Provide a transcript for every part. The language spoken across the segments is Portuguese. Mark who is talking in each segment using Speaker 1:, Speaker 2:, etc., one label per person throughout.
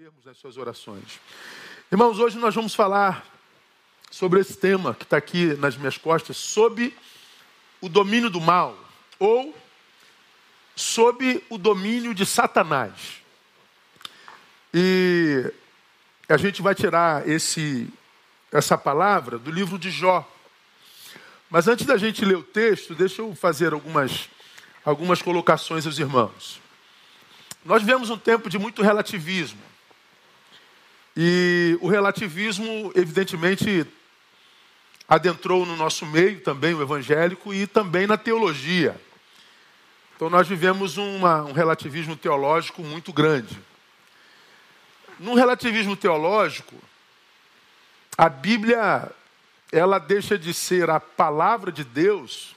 Speaker 1: termos nas suas orações. Irmãos, hoje nós vamos falar sobre esse tema que está aqui nas minhas costas, sob o domínio do mal, ou sob o domínio de Satanás. E a gente vai tirar esse, essa palavra do livro de Jó. Mas antes da gente ler o texto, deixa eu fazer algumas, algumas colocações aos irmãos. Nós vivemos um tempo de muito relativismo. E o relativismo, evidentemente, adentrou no nosso meio também, o evangélico, e também na teologia. Então, nós vivemos uma, um relativismo teológico muito grande. No relativismo teológico, a Bíblia ela deixa de ser a palavra de Deus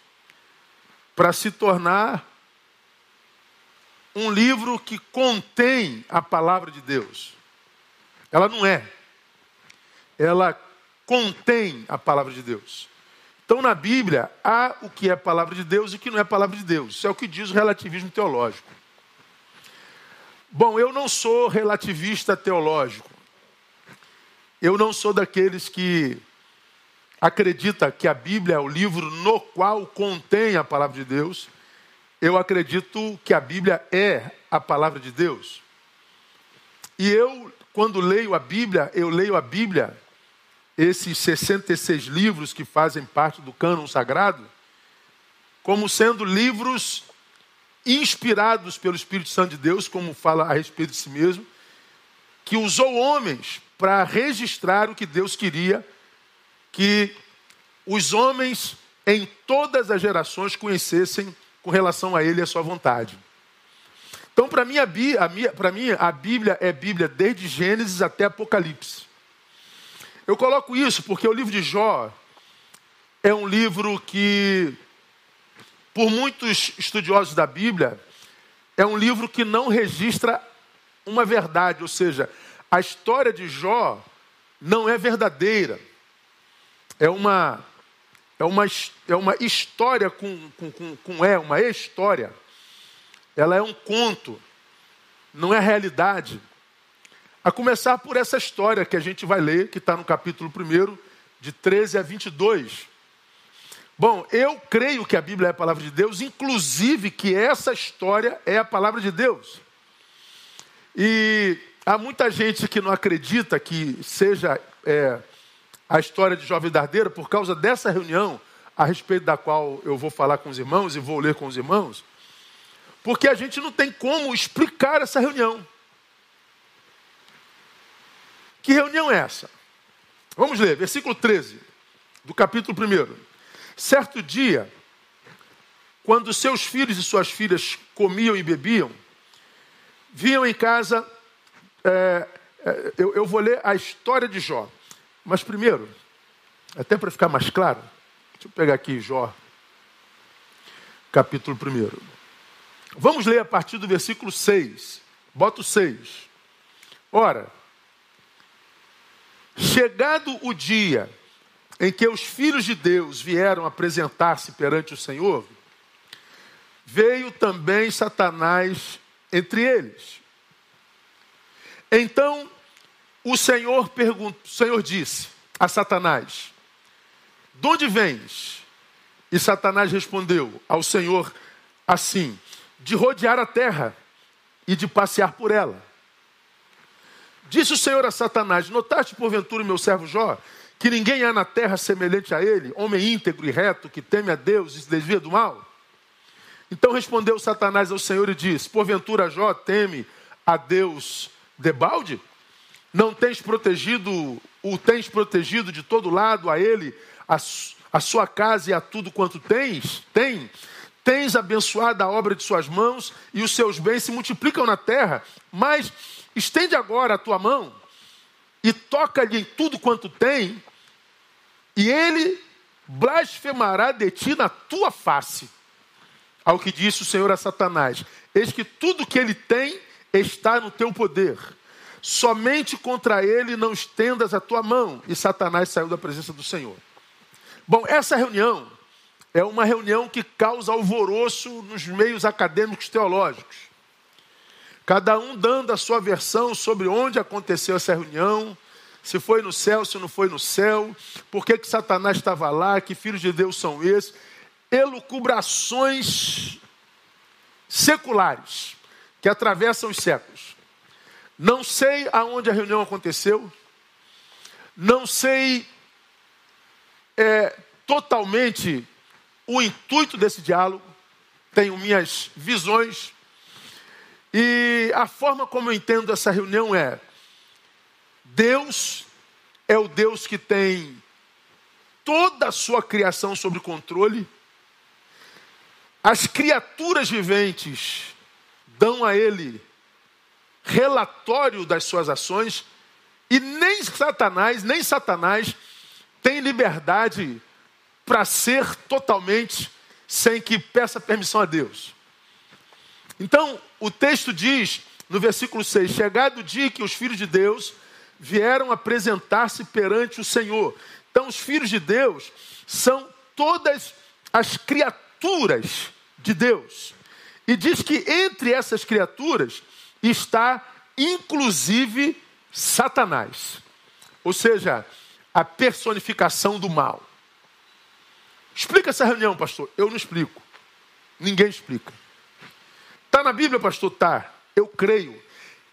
Speaker 1: para se tornar um livro que contém a palavra de Deus. Ela não é. Ela contém a palavra de Deus. Então, na Bíblia, há o que é palavra de Deus e o que não é palavra de Deus. Isso é o que diz o relativismo teológico. Bom, eu não sou relativista teológico. Eu não sou daqueles que acredita que a Bíblia é o livro no qual contém a palavra de Deus. Eu acredito que a Bíblia é a palavra de Deus. E eu quando leio a Bíblia, eu leio a Bíblia, esses 66 livros que fazem parte do cânon sagrado, como sendo livros inspirados pelo Espírito Santo de Deus, como fala a respeito de si mesmo, que usou homens para registrar o que Deus queria que os homens em todas as gerações conhecessem com relação a Ele e a sua vontade. Então, para mim, a, para mim, a Bíblia é Bíblia desde Gênesis até Apocalipse. Eu coloco isso porque o livro de Jó é um livro que, por muitos estudiosos da Bíblia, é um livro que não registra uma verdade, ou seja, a história de Jó não é verdadeira. É uma, é uma, é uma história com, com, com, com é, uma história ela é um conto, não é realidade. A começar por essa história que a gente vai ler, que está no capítulo 1, de 13 a 22. Bom, eu creio que a Bíblia é a palavra de Deus, inclusive que essa história é a palavra de Deus. E há muita gente que não acredita que seja é, a história de Jovem Dardeira por causa dessa reunião, a respeito da qual eu vou falar com os irmãos e vou ler com os irmãos. Porque a gente não tem como explicar essa reunião. Que reunião é essa? Vamos ler, versículo 13, do capítulo 1. Certo dia, quando seus filhos e suas filhas comiam e bebiam, vinham em casa. É, é, eu, eu vou ler a história de Jó. Mas primeiro, até para ficar mais claro, deixa eu pegar aqui Jó, capítulo 1. Vamos ler a partir do versículo 6. Bota o 6. Ora, chegado o dia em que os filhos de Deus vieram apresentar-se perante o Senhor, veio também Satanás entre eles. Então o Senhor perguntou, o Senhor disse a Satanás: De onde vens? E Satanás respondeu ao Senhor assim: de rodear a terra e de passear por ela. Disse o Senhor a Satanás: Notaste porventura, meu servo Jó, que ninguém há na terra semelhante a ele, homem íntegro e reto, que teme a Deus e se desvia do mal? Então respondeu Satanás ao Senhor e disse: Porventura Jó teme a Deus debalde? Não tens protegido, o tens protegido de todo lado a ele, a, a sua casa e a tudo quanto tens? Tem? Tens abençoado a obra de suas mãos e os seus bens se multiplicam na terra. Mas estende agora a tua mão e toca-lhe em tudo quanto tem, e ele blasfemará de ti na tua face. Ao que disse o Senhor a Satanás: Eis que tudo que ele tem está no teu poder. Somente contra ele não estendas a tua mão. E Satanás saiu da presença do Senhor. Bom, essa reunião é uma reunião que causa alvoroço nos meios acadêmicos teológicos. cada um dando a sua versão sobre onde aconteceu essa reunião, se foi no céu, se não foi no céu, por que, que Satanás estava lá, que filhos de Deus são esses. Elucubrações seculares que atravessam os séculos. Não sei aonde a reunião aconteceu, não sei é, totalmente o intuito desse diálogo, tenho minhas visões, e a forma como eu entendo essa reunião é: Deus é o Deus que tem toda a sua criação sob controle, as criaturas viventes dão a Ele relatório das suas ações, e nem Satanás, nem Satanás tem liberdade para ser totalmente sem que peça permissão a Deus. Então, o texto diz, no versículo 6, chegado o dia que os filhos de Deus vieram apresentar-se perante o Senhor. Então, os filhos de Deus são todas as criaturas de Deus. E diz que entre essas criaturas está inclusive Satanás. Ou seja, a personificação do mal. Explica essa reunião, pastor. Eu não explico. Ninguém explica. Está na Bíblia, pastor? Tá. Eu creio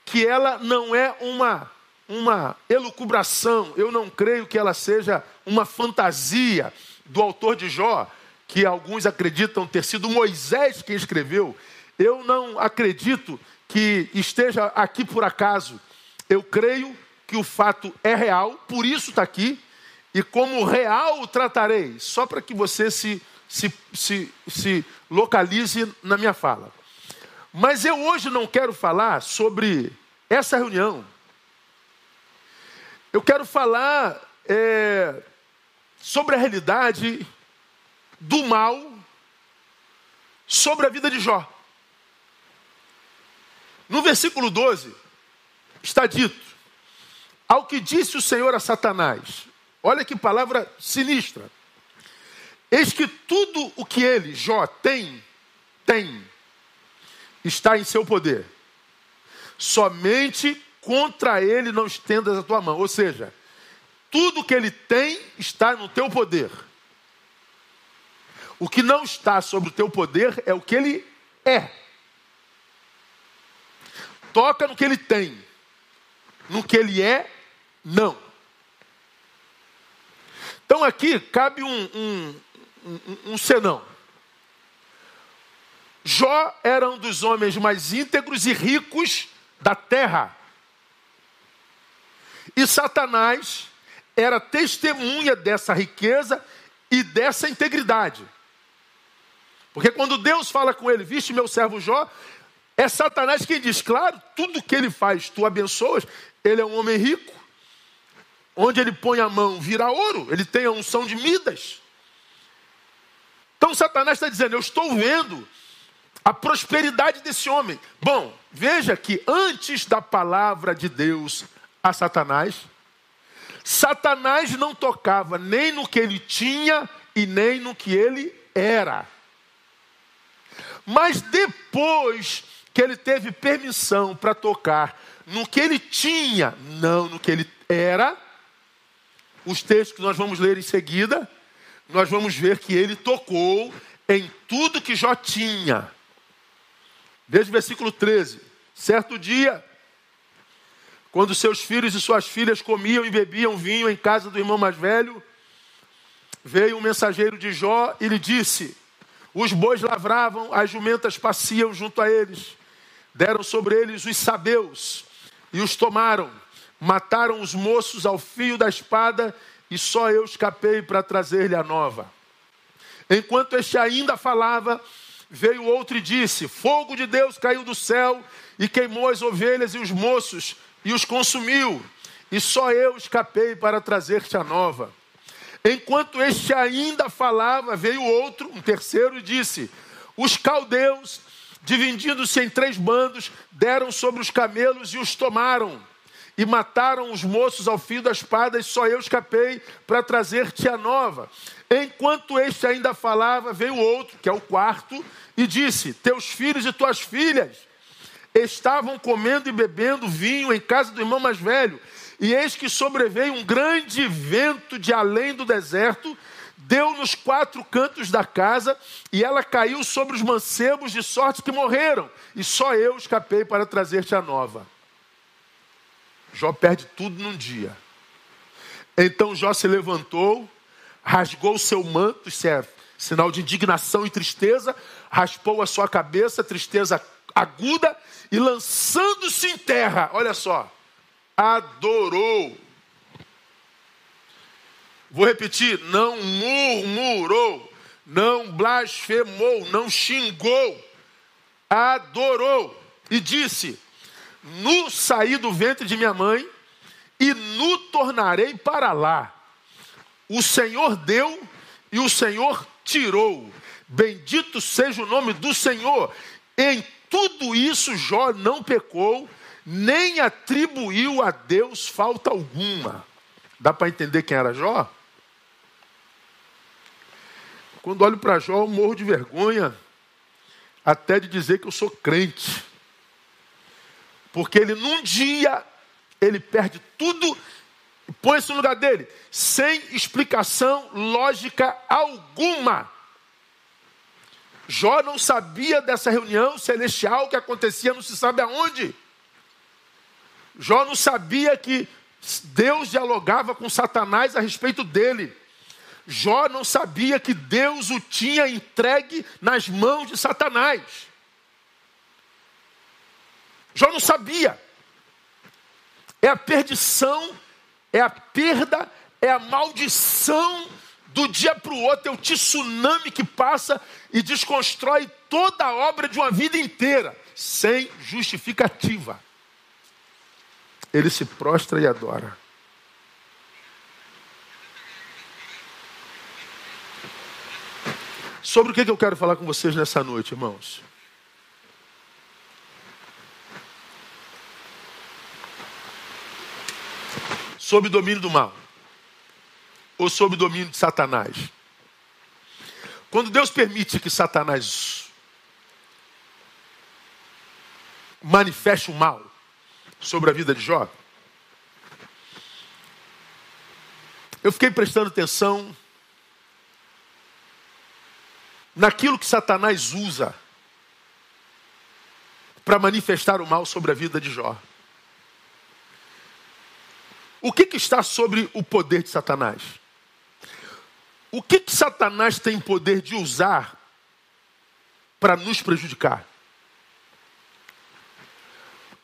Speaker 1: que ela não é uma uma elucubração. Eu não creio que ela seja uma fantasia do autor de Jó, que alguns acreditam ter sido Moisés quem escreveu. Eu não acredito que esteja aqui por acaso. Eu creio que o fato é real, por isso está aqui, e como real o tratarei, só para que você se, se, se, se localize na minha fala. Mas eu hoje não quero falar sobre essa reunião. Eu quero falar é, sobre a realidade do mal sobre a vida de Jó. No versículo 12, está dito: ao que disse o Senhor a Satanás, olha que palavra sinistra. Eis que tudo o que ele, Jó, tem, tem, está em seu poder. Somente contra ele não estendas a tua mão. Ou seja, tudo que ele tem está no teu poder. O que não está sobre o teu poder é o que ele é. Toca no que ele tem. No que ele é, não. Então aqui cabe um, um, um, um senão. Jó era um dos homens mais íntegros e ricos da terra. E Satanás era testemunha dessa riqueza e dessa integridade. Porque quando Deus fala com ele, viste meu servo Jó, é Satanás quem diz, claro, tudo que ele faz, tu abençoas, ele é um homem rico, onde ele põe a mão vira ouro, ele tem a unção de Midas. Então Satanás está dizendo, eu estou vendo a prosperidade desse homem. Bom, veja que antes da palavra de Deus a Satanás, Satanás não tocava nem no que ele tinha e nem no que ele era. Mas depois que ele teve permissão para tocar no que ele tinha, não no que ele era, os textos que nós vamos ler em seguida, nós vamos ver que ele tocou em tudo que Jó tinha. Veja o versículo 13. Certo dia, quando seus filhos e suas filhas comiam e bebiam vinho em casa do irmão mais velho, veio um mensageiro de Jó e lhe disse: Os bois lavravam, as jumentas passiam junto a eles. Deram sobre eles os sabeus e os tomaram. Mataram os moços ao fio da espada e só eu escapei para trazer-lhe a nova. Enquanto este ainda falava, veio outro e disse: Fogo de Deus caiu do céu e queimou as ovelhas e os moços e os consumiu, e só eu escapei para trazer-te a nova. Enquanto este ainda falava, veio outro, um terceiro, e disse: Os caldeus, dividindo-se em três bandos, deram sobre os camelos e os tomaram. E mataram os moços ao fio da espada, e só eu escapei para trazer-te a nova. Enquanto este ainda falava, veio outro, que é o quarto, e disse: Teus filhos e tuas filhas estavam comendo e bebendo vinho em casa do irmão mais velho. E eis que sobreveio um grande vento de além do deserto, deu nos quatro cantos da casa, e ela caiu sobre os mancebos, de sorte que morreram. E só eu escapei para trazer-te a nova. Jó perde tudo num dia. Então Jó se levantou, rasgou o seu manto, isso é sinal de indignação e tristeza, raspou a sua cabeça, tristeza aguda, e lançando-se em terra, olha só, adorou. Vou repetir: não murmurou, não blasfemou, não xingou, adorou e disse: Nu saí do ventre de minha mãe e nu tornarei para lá. O Senhor deu e o Senhor tirou. Bendito seja o nome do Senhor. Em tudo isso Jó não pecou, nem atribuiu a Deus falta alguma. Dá para entender quem era Jó? Quando olho para Jó, eu morro de vergonha, até de dizer que eu sou crente. Porque ele num dia, ele perde tudo e põe-se no lugar dele, sem explicação lógica alguma. Jó não sabia dessa reunião celestial que acontecia não se sabe aonde. Jó não sabia que Deus dialogava com Satanás a respeito dele. Jó não sabia que Deus o tinha entregue nas mãos de Satanás. Jó não sabia. É a perdição, é a perda, é a maldição do dia para o outro, é o tsunami que passa e desconstrói toda a obra de uma vida inteira, sem justificativa. Ele se prostra e adora. Sobre o que eu quero falar com vocês nessa noite, irmãos? Sobre o domínio do mal ou sob o domínio de Satanás? Quando Deus permite que Satanás manifeste o mal sobre a vida de Jó, eu fiquei prestando atenção naquilo que Satanás usa para manifestar o mal sobre a vida de Jó. O que, que está sobre o poder de Satanás? O que, que Satanás tem poder de usar para nos prejudicar?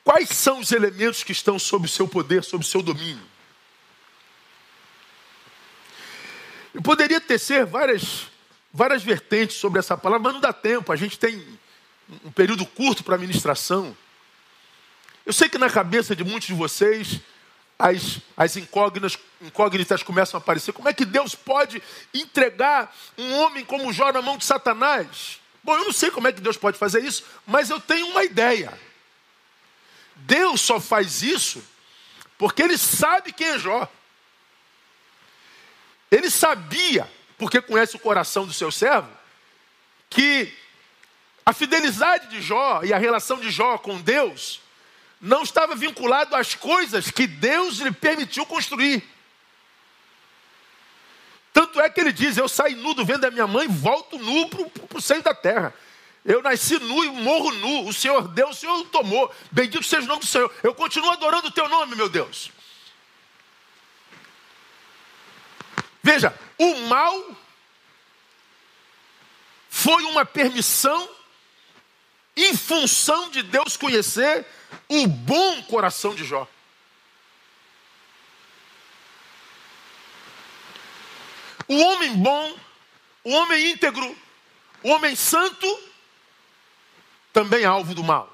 Speaker 1: Quais são os elementos que estão sob o seu poder, sob o seu domínio? Eu poderia tecer várias, várias vertentes sobre essa palavra, mas não dá tempo. A gente tem um período curto para a ministração. Eu sei que na cabeça de muitos de vocês as, as incógnitas, incógnitas começam a aparecer. Como é que Deus pode entregar um homem como Jó na mão de Satanás? Bom, eu não sei como é que Deus pode fazer isso, mas eu tenho uma ideia. Deus só faz isso porque ele sabe quem é Jó. Ele sabia, porque conhece o coração do seu servo, que a fidelidade de Jó e a relação de Jó com Deus não estava vinculado às coisas que Deus lhe permitiu construir. Tanto é que ele diz: Eu saí nu do vento da minha mãe, volto nu para o seio da terra. Eu nasci nu e morro nu. O Senhor deu, o Senhor tomou. Bendito seja o nome do Senhor. Eu continuo adorando o teu nome, meu Deus. Veja, o mal foi uma permissão em função de Deus conhecer o bom coração de Jó. O homem bom, o homem íntegro, o homem santo, também é alvo do mal.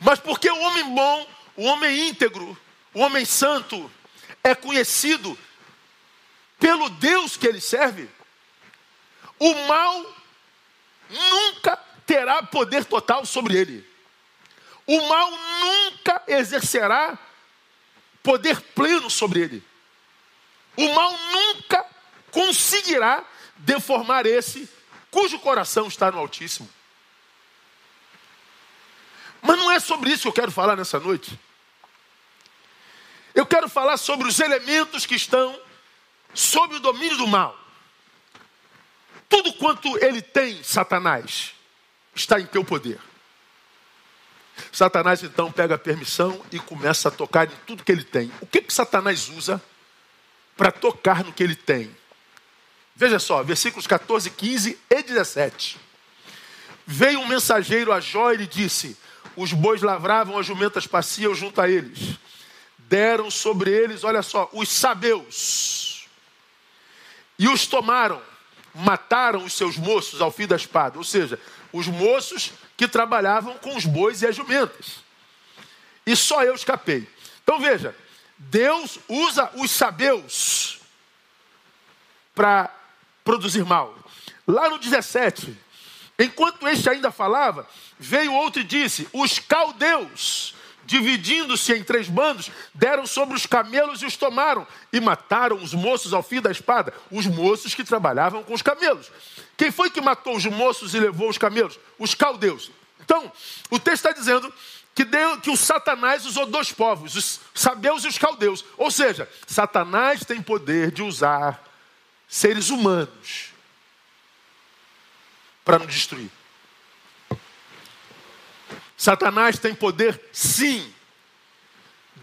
Speaker 1: Mas porque o homem bom, o homem íntegro, o homem santo é conhecido pelo Deus que ele serve, o mal nunca terá poder total sobre ele. O mal nunca exercerá poder pleno sobre ele. O mal nunca conseguirá deformar esse cujo coração está no Altíssimo. é sobre isso que eu quero falar nessa noite. Eu quero falar sobre os elementos que estão sob o domínio do mal. Tudo quanto ele tem, Satanás, está em teu poder. Satanás então pega a permissão e começa a tocar em tudo que ele tem. O que, que Satanás usa para tocar no que ele tem? Veja só, versículos 14, 15 e 17. Veio um mensageiro a Jó e lhe disse: Os bois lavravam, as jumentas passiam junto a eles. Deram sobre eles, olha só, os sabeus. E os tomaram, mataram os seus moços ao fim da espada. Ou seja, os moços que trabalhavam com os bois e as jumentas. E só eu escapei. Então veja, Deus usa os sabeus para produzir mal. Lá no 17, enquanto este ainda falava, veio outro e disse: Os caldeus, dividindo-se em três bandos, deram sobre os camelos e os tomaram, e mataram os moços ao fim da espada, os moços que trabalhavam com os camelos. Quem foi que matou os moços e levou os camelos? Os caldeus. Então, o texto está dizendo que, deu, que o Satanás usou dois povos, os sabeus e os caldeus. Ou seja, Satanás tem poder de usar seres humanos para nos destruir. Satanás tem poder, sim,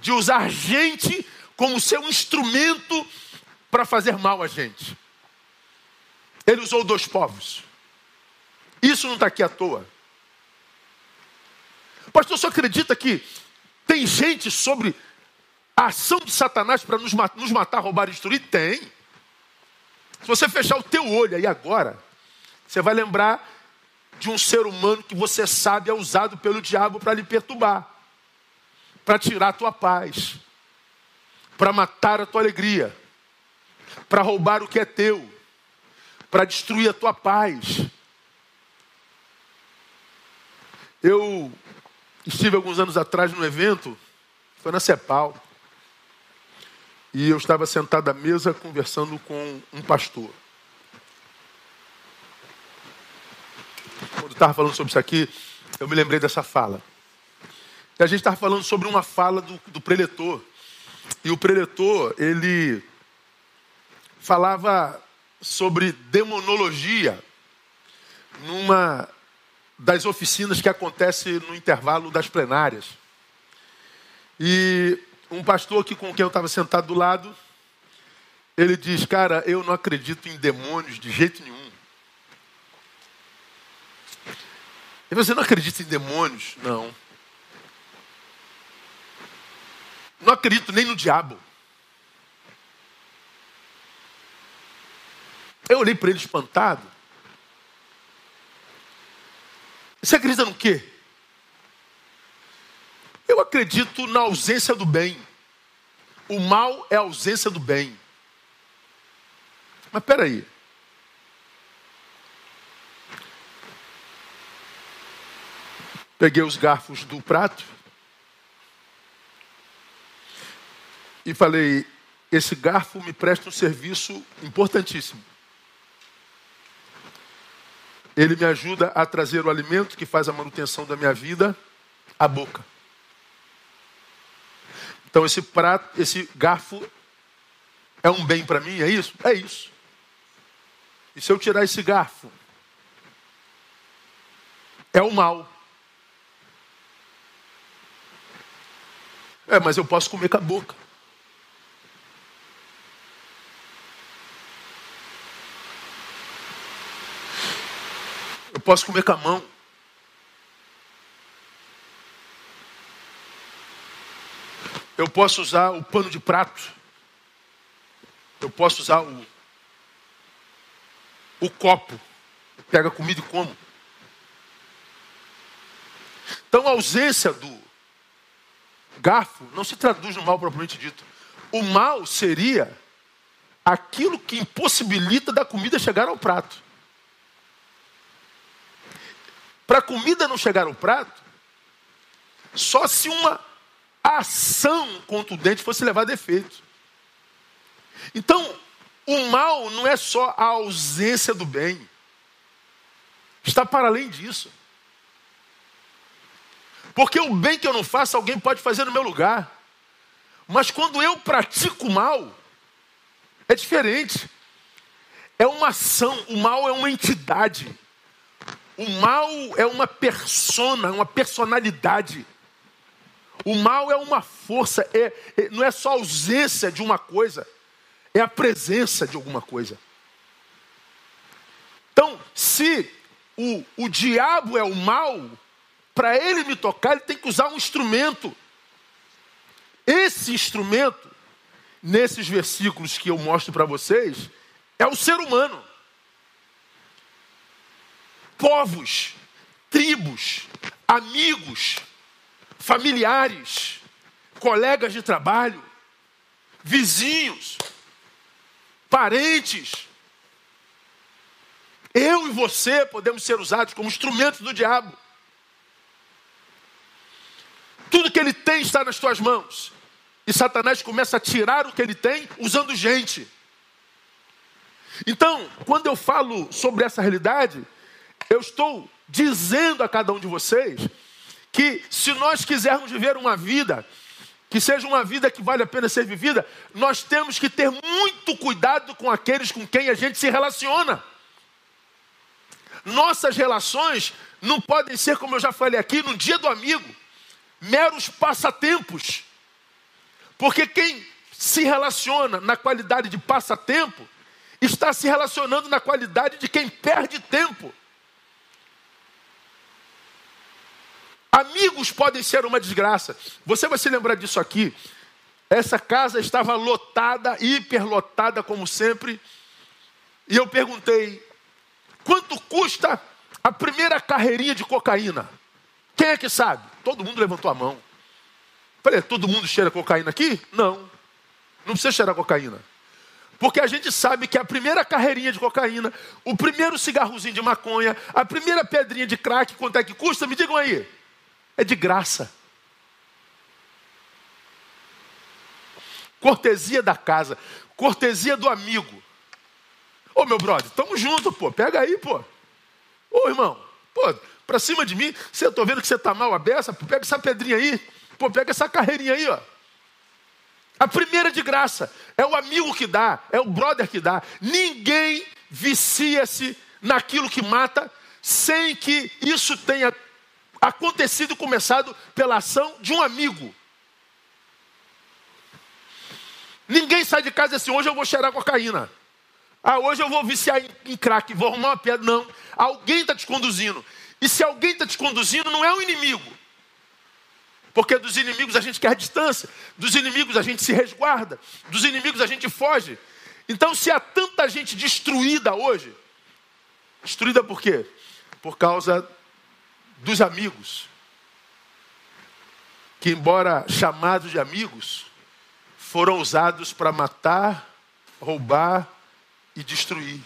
Speaker 1: de usar gente como seu instrumento para fazer mal a gente. Ele usou dois povos. Isso não está aqui à toa. Pastor, você acredita que tem gente sobre a ação de Satanás para nos, nos matar, roubar e destruir? Tem. Se você fechar o teu olho aí agora, você vai lembrar de um ser humano que você sabe é usado pelo diabo para lhe perturbar, para tirar a tua paz, para matar a tua alegria, para roubar o que é teu, para destruir a tua paz. Eu estive alguns anos atrás num evento, foi na CEPAL, e eu estava sentado à mesa conversando com um pastor. Quando estava falando sobre isso aqui, eu me lembrei dessa fala. E a gente estava falando sobre uma fala do, do preletor. E o preletor, ele falava sobre demonologia numa das oficinas que acontece no intervalo das plenárias. E um pastor que com quem eu estava sentado do lado, ele diz, cara, eu não acredito em demônios de jeito nenhum. E você não acredita em demônios? Não. Não acredito nem no diabo. Eu olhei para ele espantado. Você acredita no quê? Eu acredito na ausência do bem. O mal é a ausência do bem. Mas peraí. Peguei os garfos do prato e falei: esse garfo me presta um serviço importantíssimo. Ele me ajuda a trazer o alimento que faz a manutenção da minha vida à boca. Então esse prato, esse garfo é um bem para mim, é isso? É isso. E se eu tirar esse garfo, é o mal. É, mas eu posso comer com a boca. Eu posso comer com a mão. Eu posso usar o pano de prato. Eu posso usar o, o copo. Pega comida e como. Então a ausência do garfo não se traduz no mal propriamente dito. O mal seria aquilo que impossibilita da comida chegar ao prato. Para a comida não chegar ao prato, só se uma ação contundente fosse levar a defeito. Então, o mal não é só a ausência do bem. Está para além disso. Porque o bem que eu não faço, alguém pode fazer no meu lugar. Mas quando eu pratico mal, é diferente. É uma ação, o mal é uma entidade. O mal é uma persona, uma personalidade. O mal é uma força, é, é, não é só ausência de uma coisa, é a presença de alguma coisa. Então, se o, o diabo é o mal, para ele me tocar, ele tem que usar um instrumento. Esse instrumento, nesses versículos que eu mostro para vocês, é o ser humano. Povos, tribos, amigos, familiares, colegas de trabalho, vizinhos, parentes. Eu e você podemos ser usados como instrumentos do diabo. Tudo que ele tem está nas tuas mãos. E Satanás começa a tirar o que ele tem usando gente. Então, quando eu falo sobre essa realidade, eu estou dizendo a cada um de vocês que se nós quisermos viver uma vida que seja uma vida que vale a pena ser vivida, nós temos que ter muito cuidado com aqueles com quem a gente se relaciona. Nossas relações não podem ser, como eu já falei aqui, no dia do amigo, meros passatempos. Porque quem se relaciona na qualidade de passatempo, está se relacionando na qualidade de quem perde tempo. Amigos podem ser uma desgraça. Você vai se lembrar disso aqui. Essa casa estava lotada, hiperlotada, como sempre. E eu perguntei: quanto custa a primeira carreirinha de cocaína? Quem é que sabe? Todo mundo levantou a mão. Falei: todo mundo cheira cocaína aqui? Não. Não precisa cheirar cocaína. Porque a gente sabe que a primeira carreirinha de cocaína, o primeiro cigarrozinho de maconha, a primeira pedrinha de crack, quanto é que custa? Me digam aí. É de graça. Cortesia da casa, cortesia do amigo. Ô meu brother, tamo junto, pô. Pega aí, pô. Ô irmão, pô, pra cima de mim, você tô vendo que você tá mal a beça, pô, pega essa pedrinha aí. Pô, pega essa carreirinha aí, ó. A primeira de graça é o amigo que dá, é o brother que dá. Ninguém vicia-se naquilo que mata sem que isso tenha acontecido e começado pela ação de um amigo. Ninguém sai de casa assim, hoje eu vou cheirar cocaína. Ah, hoje eu vou viciar em crack, vou arrumar uma pedra. Não. Alguém está te conduzindo. E se alguém está te conduzindo, não é o um inimigo. Porque dos inimigos a gente quer distância, dos inimigos a gente se resguarda, dos inimigos a gente foge. Então, se há tanta gente destruída hoje, destruída por quê? Por causa dos amigos, que, embora chamados de amigos, foram usados para matar, roubar e destruir.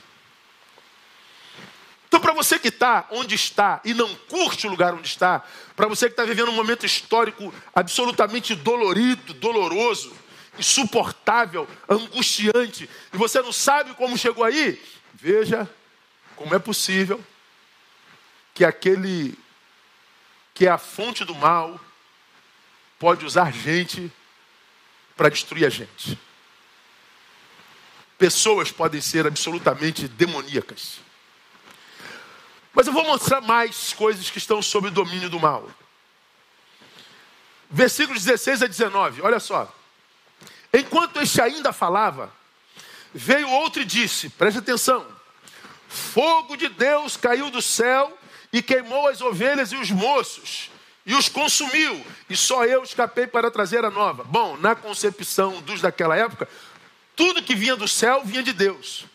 Speaker 1: Então, para você que está onde está e não curte o lugar onde está, para você que está vivendo um momento histórico absolutamente dolorido, doloroso, insuportável, angustiante, e você não sabe como chegou aí, veja como é possível que aquele que é a fonte do mal, pode usar gente para destruir a gente. Pessoas podem ser absolutamente demoníacas. Mas eu vou mostrar mais coisas que estão sob o domínio do mal. Versículos 16 a 19, olha só. Enquanto este ainda falava, veio outro e disse: preste atenção, fogo de Deus caiu do céu e queimou as ovelhas e os moços, e os consumiu, e só eu escapei para trazer a nova. Bom, na concepção dos daquela época, tudo que vinha do céu vinha de Deus.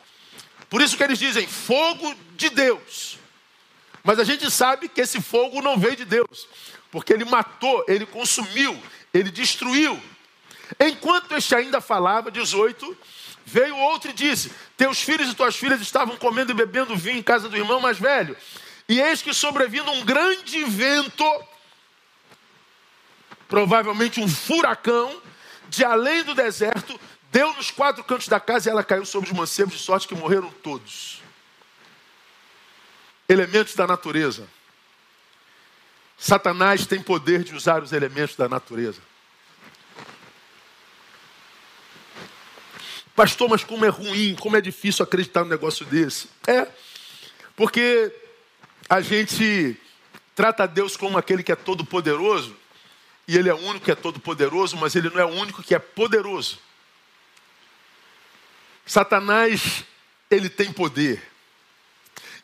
Speaker 1: Por isso que eles dizem fogo de Deus. Mas a gente sabe que esse fogo não veio de Deus, porque ele matou, ele consumiu, ele destruiu. Enquanto este ainda falava, 18, veio outro e disse: Teus filhos e tuas filhas estavam comendo e bebendo vinho em casa do irmão mais velho. E eis que sobrevindo um grande vento, provavelmente um furacão, de além do deserto, deu nos quatro cantos da casa e ela caiu sobre os mancebos, de sorte que morreram todos. Elementos da natureza. Satanás tem poder de usar os elementos da natureza. Pastor, mas como é ruim, como é difícil acreditar num negócio desse. É, porque a gente trata Deus como aquele que é todo poderoso, e ele é o único que é todo poderoso, mas ele não é o único que é poderoso. Satanás, ele tem poder.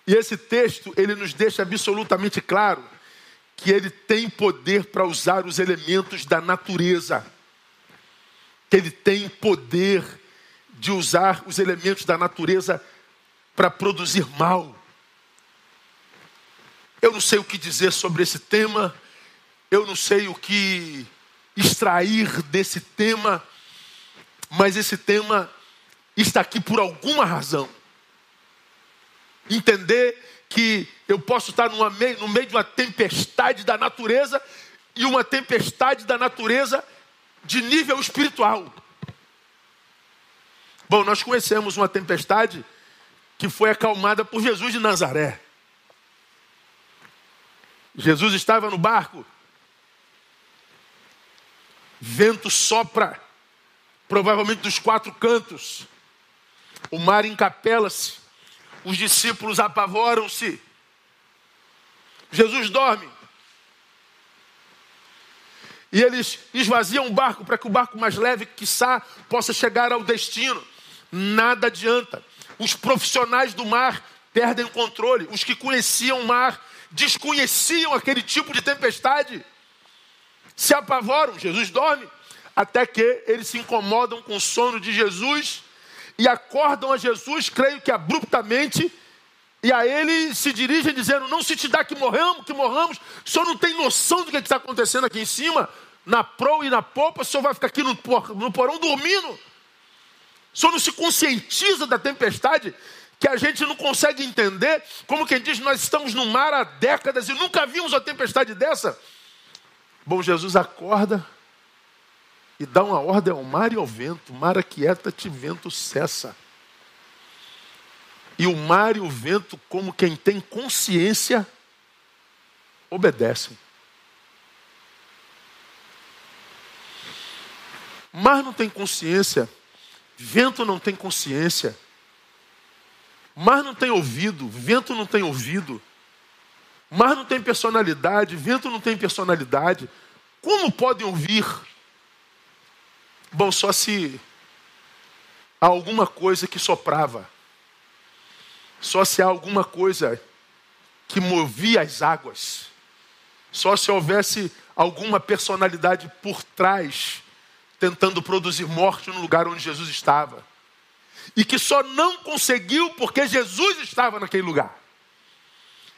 Speaker 1: E esse texto, ele nos deixa absolutamente claro que ele tem poder para usar os elementos da natureza. Que ele tem poder de usar os elementos da natureza para produzir mal. Eu não sei o que dizer sobre esse tema, eu não sei o que extrair desse tema, mas esse tema está aqui por alguma razão. Entender que eu posso estar no meio de uma tempestade da natureza e uma tempestade da natureza de nível espiritual. Bom, nós conhecemos uma tempestade que foi acalmada por Jesus de Nazaré. Jesus estava no barco, vento sopra, provavelmente dos quatro cantos, o mar encapela-se, os discípulos apavoram-se, Jesus dorme. E eles esvaziam o barco para que o barco mais leve, quiçá, possa chegar ao destino. Nada adianta. Os profissionais do mar perdem o controle. Os que conheciam o mar desconheciam aquele tipo de tempestade. Se apavoram. Jesus dorme. Até que eles se incomodam com o sono de Jesus e acordam a Jesus, creio que abruptamente, e a ele se dirigem dizendo: Não se te dá que morramos, que morramos, o senhor não tem noção do que está acontecendo aqui em cima, na proa e na popa, o senhor vai ficar aqui no, no porão dormindo. O senhor não se conscientiza da tempestade que a gente não consegue entender, como quem diz, nós estamos no mar há décadas e nunca vimos uma tempestade dessa. Bom, Jesus acorda e dá uma ordem ao mar e ao vento: mar aquieta-te, vento cessa. E o mar e o vento, como quem tem consciência, obedecem. Mar não tem consciência, Vento não tem consciência. Mar não tem ouvido, vento não tem ouvido. Mar não tem personalidade, vento não tem personalidade. Como podem ouvir? Bom, só se há alguma coisa que soprava. Só se há alguma coisa que movia as águas. Só se houvesse alguma personalidade por trás tentando produzir morte no lugar onde Jesus estava. E que só não conseguiu porque Jesus estava naquele lugar.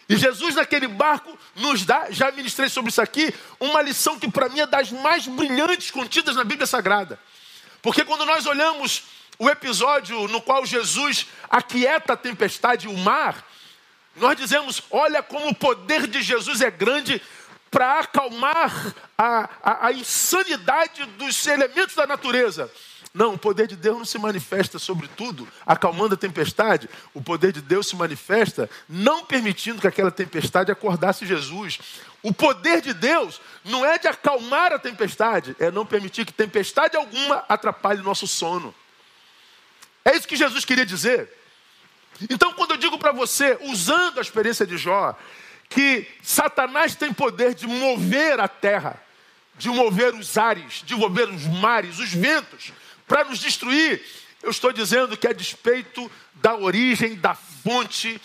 Speaker 1: E Jesus naquele barco nos dá, já ministrei sobre isso aqui, uma lição que para mim é das mais brilhantes contidas na Bíblia Sagrada. Porque quando nós olhamos o episódio no qual Jesus aquieta a tempestade e o mar, nós dizemos: olha como o poder de Jesus é grande para acalmar a, a, a, insanidade dos elementos da natureza. Não, o poder de Deus não se manifesta sobre tudo, acalmando a tempestade. O poder de Deus se manifesta não permitindo que aquela tempestade acordasse Jesus. O poder de Deus não é de acalmar a tempestade, é não permitir que tempestade alguma atrapalhe o nosso sono. É isso que Jesus queria dizer. Então, quando eu digo para você, usando a experiência de Jó, que Satanás tem poder de mover a terra, de mover os ares, de mover os mares, os ventos, para nos destruir. Eu estou dizendo que a despeito da origem, da fonte,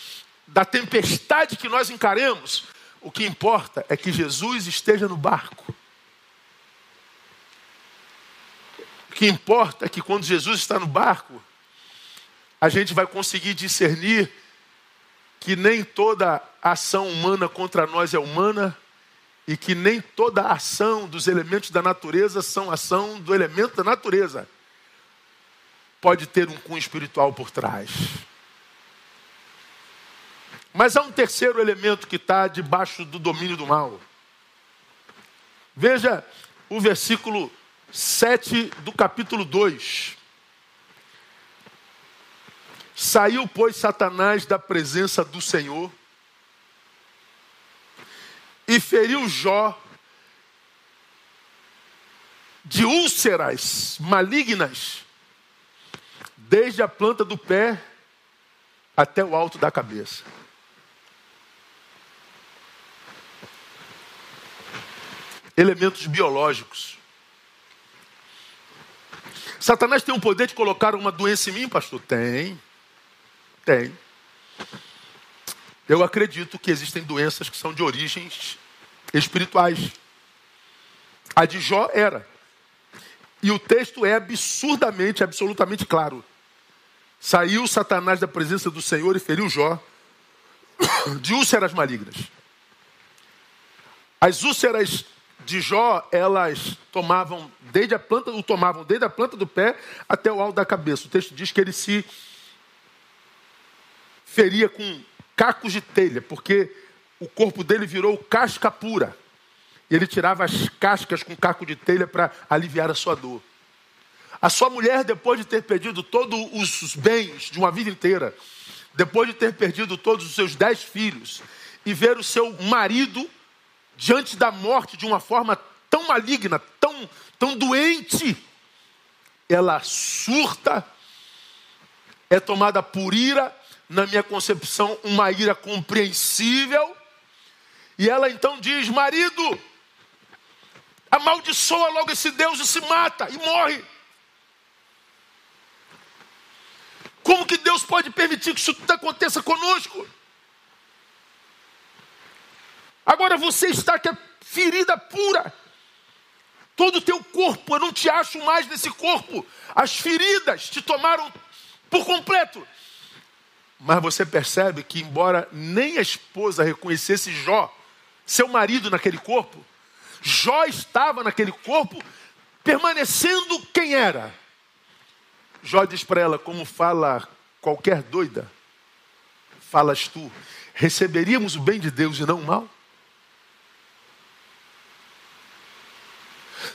Speaker 1: da tempestade que nós encaremos, o que importa é que Jesus esteja no barco. O que importa é que quando Jesus está no barco, a gente vai conseguir discernir que nem toda ação humana contra nós é humana e que nem toda ação dos elementos da natureza são ação do elemento da natureza. Pode ter um cunho espiritual por trás. Mas há um terceiro elemento que está debaixo do domínio do mal. Veja o versículo 7 do capítulo 2. Saiu, pois, Satanás da presença do Senhor e feriu Jó de úlceras malignas, desde a planta do pé até o alto da cabeça. Elementos biológicos. Satanás tem o poder de colocar uma doença em mim, pastor? Tem. Tem. Eu acredito que existem doenças que são de origens espirituais. A de Jó era. E o texto é absurdamente, absolutamente claro. Saiu Satanás da presença do Senhor e feriu Jó de úlceras malignas. As úlceras de Jó, elas tomavam desde a planta, o tomavam desde a planta do pé até o alto da cabeça. O texto diz que ele se feria com cacos de telha, porque o corpo dele virou casca pura. E ele tirava as cascas com caco de telha para aliviar a sua dor. A sua mulher, depois de ter perdido todos os bens de uma vida inteira, depois de ter perdido todos os seus dez filhos, e ver o seu marido diante da morte de uma forma tão maligna, tão, tão doente, ela surta, é tomada por ira, na minha concepção, uma ira compreensível, e ela então diz: marido, amaldiçoa logo esse Deus e se mata e morre. Como que Deus pode permitir que isso tudo aconteça conosco? Agora você está com a ferida pura. Todo o teu corpo, eu não te acho mais nesse corpo. As feridas te tomaram por completo. Mas você percebe que, embora nem a esposa reconhecesse Jó, seu marido naquele corpo, Jó estava naquele corpo permanecendo quem era. Jó diz para ela, como fala qualquer doida, falas tu, receberíamos o bem de Deus e não o mal?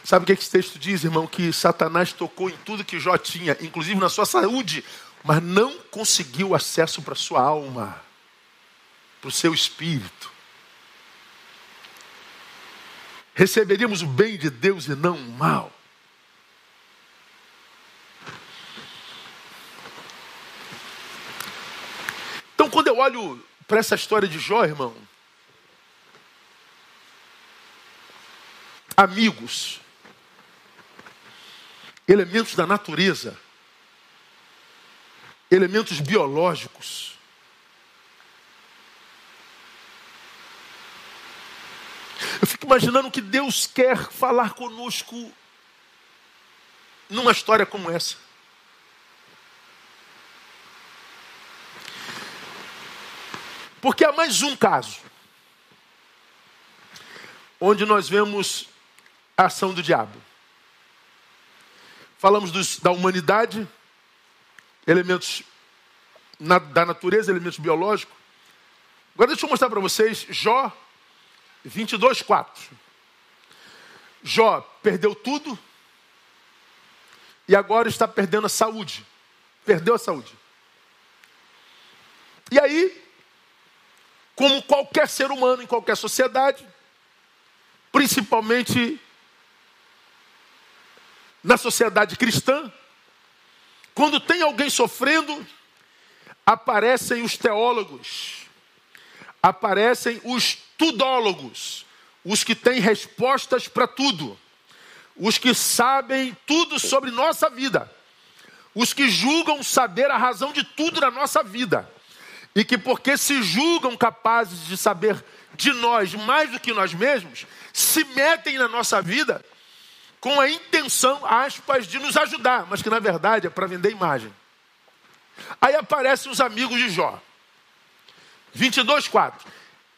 Speaker 1: Sabe o que esse texto diz, irmão? Que Satanás tocou em tudo que Jó tinha, inclusive na sua saúde, mas não conseguiu acesso para sua alma, para o seu espírito. Receberíamos o bem de Deus e não o mal. Então, quando eu olho para essa história de Jó, irmão, amigos, elementos da natureza, elementos biológicos. Eu fico imaginando que Deus quer falar conosco numa história como essa. Porque há mais um caso onde nós vemos a ação do diabo. Falamos dos, da humanidade, elementos na, da natureza, elementos biológicos. Agora deixa eu mostrar para vocês Jó 22, 4. Jó perdeu tudo e agora está perdendo a saúde. Perdeu a saúde. E aí, como qualquer ser humano em qualquer sociedade, principalmente na sociedade cristã, quando tem alguém sofrendo, aparecem os teólogos, aparecem os tudólogos, os que têm respostas para tudo, os que sabem tudo sobre nossa vida, os que julgam saber a razão de tudo na nossa vida, e que, porque se julgam capazes de saber de nós mais do que nós mesmos, se metem na nossa vida com a intenção, aspas, de nos ajudar, mas que na verdade é para vender imagem. Aí aparecem os amigos de Jó. 22, 4.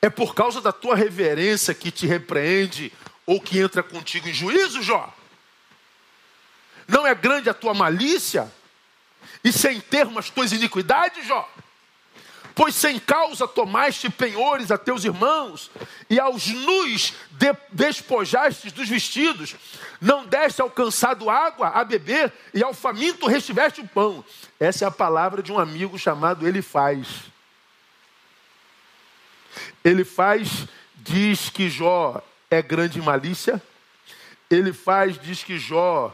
Speaker 1: É por causa da tua reverência que te repreende ou que entra contigo em juízo, Jó? Não é grande a tua malícia? E sem termo as tuas iniquidades, Jó? Pois sem causa tomaste penhores a teus irmãos, e aos nus de despojastes dos vestidos, não deste alcançado água a beber, e ao faminto restiveste o pão. Essa é a palavra de um amigo chamado Ele Faz. Ele faz diz que Jó é grande malícia. Ele faz, diz que Jó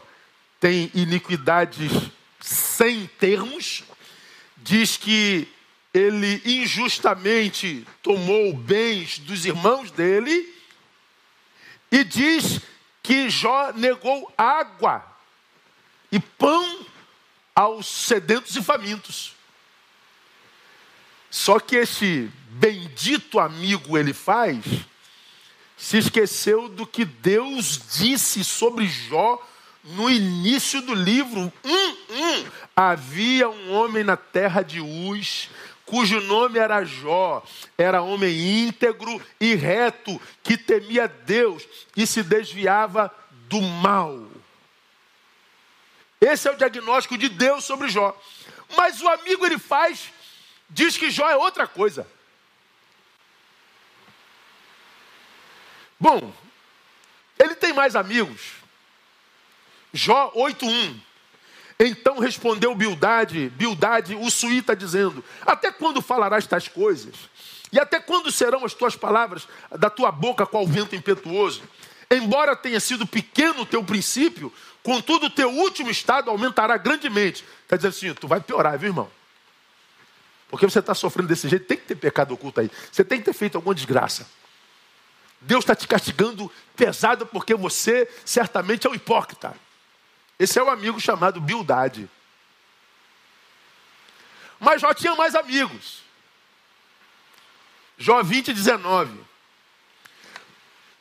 Speaker 1: tem iniquidades sem termos. Diz que ele injustamente tomou bens dos irmãos dele. E diz que Jó negou água e pão aos sedentos e famintos. Só que esse bendito amigo ele faz, se esqueceu do que Deus disse sobre Jó no início do livro. Hum, hum. Havia um homem na terra de Uz, cujo nome era Jó, era homem íntegro e reto, que temia Deus e se desviava do mal. Esse é o diagnóstico de Deus sobre Jó. Mas o amigo ele faz diz que Jó é outra coisa. Bom, ele tem mais amigos. Jó 8:1. Então respondeu Bildade, Bildade, o suíta, dizendo: Até quando falarás tais coisas? E até quando serão as tuas palavras da tua boca qual vento impetuoso? Embora tenha sido pequeno o teu princípio, contudo o teu último estado aumentará grandemente. Quer dizer assim, tu vai piorar, viu, irmão? Porque você está sofrendo desse jeito, tem que ter pecado oculto aí. Você tem que ter feito alguma desgraça. Deus está te castigando pesado porque você certamente é um hipócrita. Esse é o amigo chamado Bildade. Mas Jó tinha mais amigos. Jó 20, 19.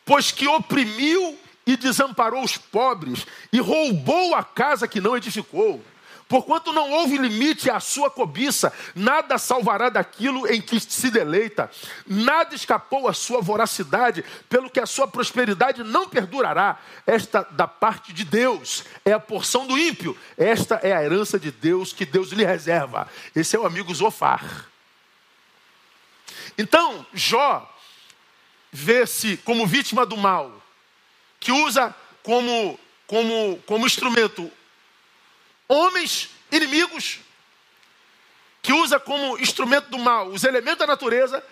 Speaker 1: Pois que oprimiu e desamparou os pobres e roubou a casa que não edificou. Porquanto não houve limite à sua cobiça, nada salvará daquilo em que se deleita, nada escapou à sua voracidade, pelo que a sua prosperidade não perdurará. Esta da parte de Deus é a porção do ímpio, esta é a herança de Deus que Deus lhe reserva. Esse é o amigo Zofar. Então, Jó vê-se como vítima do mal, que usa como, como, como instrumento homens inimigos, que usa como instrumento do mal os elementos da natureza,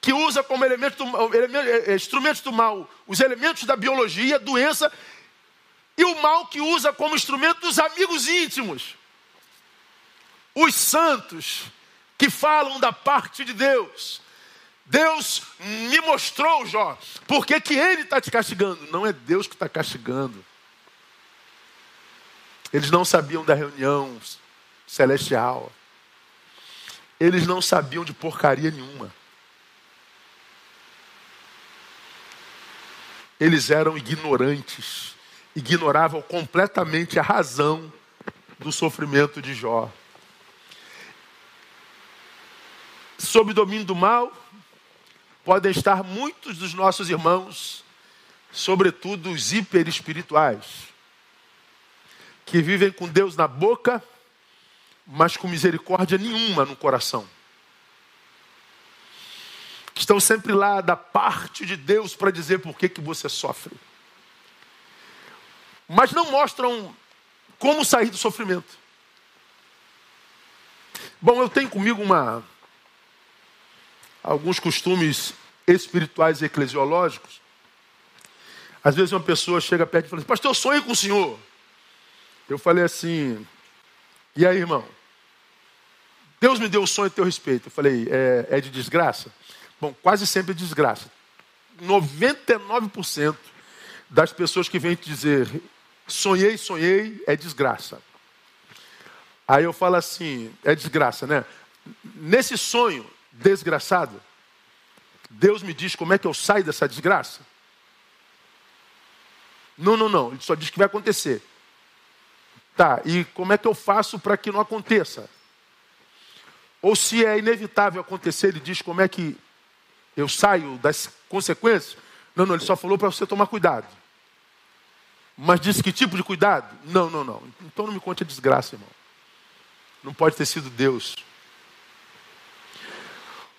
Speaker 1: que usa como elemento do, eh, instrumentos do mal os elementos da biologia, doença, e o mal que usa como instrumento os amigos íntimos, os santos que falam da parte de Deus. Deus me mostrou, Jó, porque que ele está te castigando. Não é Deus que está castigando. Eles não sabiam da reunião celestial. Eles não sabiam de porcaria nenhuma. Eles eram ignorantes, ignoravam completamente a razão do sofrimento de Jó. Sob o domínio do mal, podem estar muitos dos nossos irmãos, sobretudo os hiperespirituais que vivem com Deus na boca, mas com misericórdia nenhuma no coração. Estão sempre lá da parte de Deus para dizer por que, que você sofre. Mas não mostram como sair do sofrimento. Bom, eu tenho comigo uma alguns costumes espirituais e eclesiológicos. Às vezes uma pessoa chega perto e fala assim, pastor, eu sonho com o senhor. Eu falei assim, e aí, irmão? Deus me deu um sonho a teu respeito. Eu falei, é, é de desgraça? Bom, quase sempre é desgraça. 99% das pessoas que vêm te dizer, sonhei, sonhei, é desgraça. Aí eu falo assim, é desgraça, né? Nesse sonho desgraçado, Deus me diz como é que eu saio dessa desgraça? Não, não, não. Ele só diz que vai acontecer. Tá, e como é que eu faço para que não aconteça? Ou se é inevitável acontecer, ele diz como é que eu saio das consequências? Não, não, ele só falou para você tomar cuidado. Mas disse que tipo de cuidado? Não, não, não. Então não me conte a desgraça, irmão. Não pode ter sido Deus.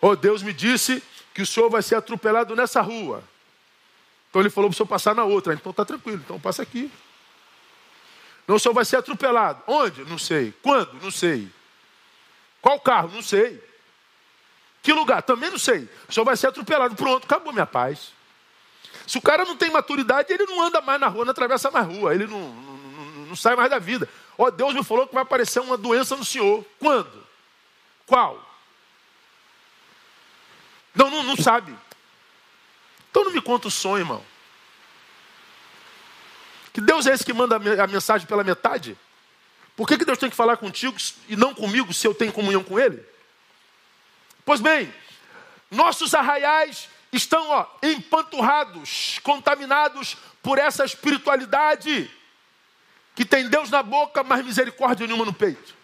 Speaker 1: Oh, Deus me disse que o senhor vai ser atropelado nessa rua. Então ele falou para o senhor passar na outra. Então está tranquilo, então passa aqui. Não, o senhor vai ser atropelado. Onde? Não sei. Quando? Não sei. Qual carro? Não sei. Que lugar? Também não sei. O senhor vai ser atropelado. Pronto, acabou minha paz. Se o cara não tem maturidade, ele não anda mais na rua, não atravessa mais rua, ele não, não, não, não sai mais da vida. Ó, Deus me falou que vai aparecer uma doença no senhor. Quando? Qual? Não, não, não sabe. Então não me conta o sonho, irmão. Que Deus é esse que manda a mensagem pela metade? Por que, que Deus tem que falar contigo e não comigo se eu tenho comunhão com Ele? Pois bem, nossos arraiais estão ó, empanturrados, contaminados por essa espiritualidade que tem Deus na boca, mas misericórdia nenhuma no peito.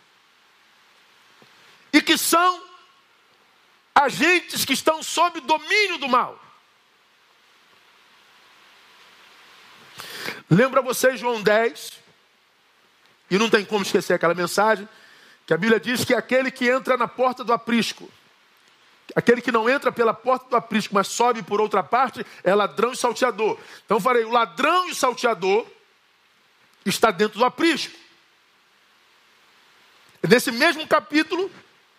Speaker 1: E que são agentes que estão sob domínio do mal. Lembra vocês João 10? E não tem como esquecer aquela mensagem que a Bíblia diz que aquele que entra na porta do aprisco Aquele que não entra pela porta do aprisco, mas sobe por outra parte, é ladrão e salteador. Então falei, o ladrão e salteador está dentro do aprisco. Nesse mesmo capítulo,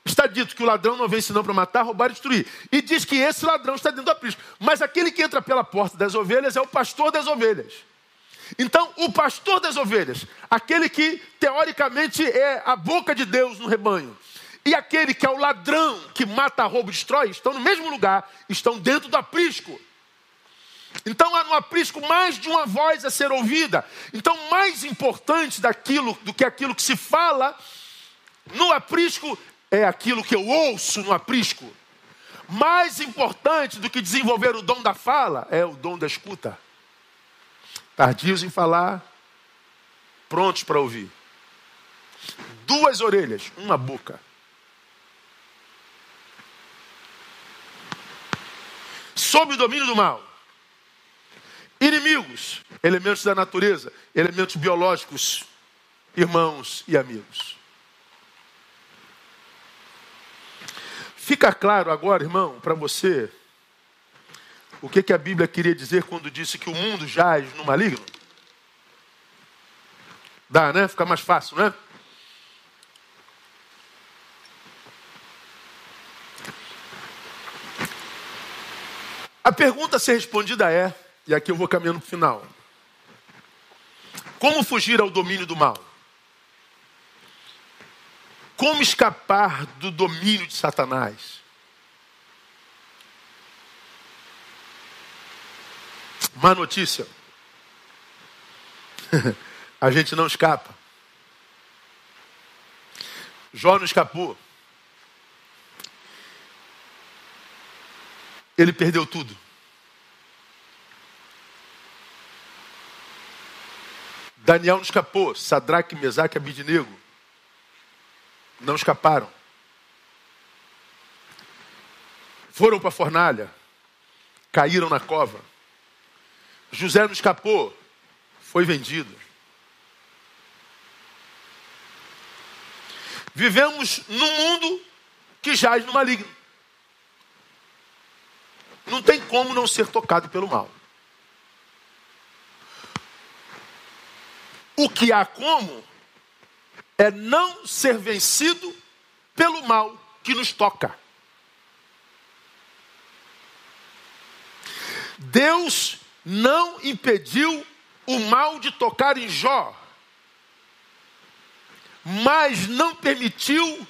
Speaker 1: está dito que o ladrão não vem senão para matar, roubar e destruir. E diz que esse ladrão está dentro do aprisco. Mas aquele que entra pela porta das ovelhas é o pastor das ovelhas. Então, o pastor das ovelhas, aquele que teoricamente é a boca de Deus no rebanho, e aquele que é o ladrão que mata, rouba e destrói, estão no mesmo lugar, estão dentro do aprisco. Então há no aprisco mais de uma voz a ser ouvida. Então, mais importante daquilo do que aquilo que se fala no aprisco é aquilo que eu ouço no aprisco. Mais importante do que desenvolver o dom da fala é o dom da escuta. Tardios em falar, prontos para ouvir. Duas orelhas, uma boca. sob o domínio do mal. Inimigos, elementos da natureza, elementos biológicos, irmãos e amigos. Fica claro agora, irmão, para você, o que, que a Bíblia queria dizer quando disse que o mundo jaz no maligno? Dá, né? Fica mais fácil, né? A pergunta a ser respondida é, e aqui eu vou caminhando para o final: Como fugir ao domínio do mal? Como escapar do domínio de Satanás? Má notícia. A gente não escapa. Jó não escapou. ele perdeu tudo. Daniel não escapou, Sadraque, Mesaque Abidinego não escaparam. Foram para a fornalha, caíram na cova. José não escapou, foi vendido. Vivemos num mundo que jaz no maligno não tem como não ser tocado pelo mal. O que há como é não ser vencido pelo mal que nos toca. Deus não impediu o mal de tocar em Jó, mas não permitiu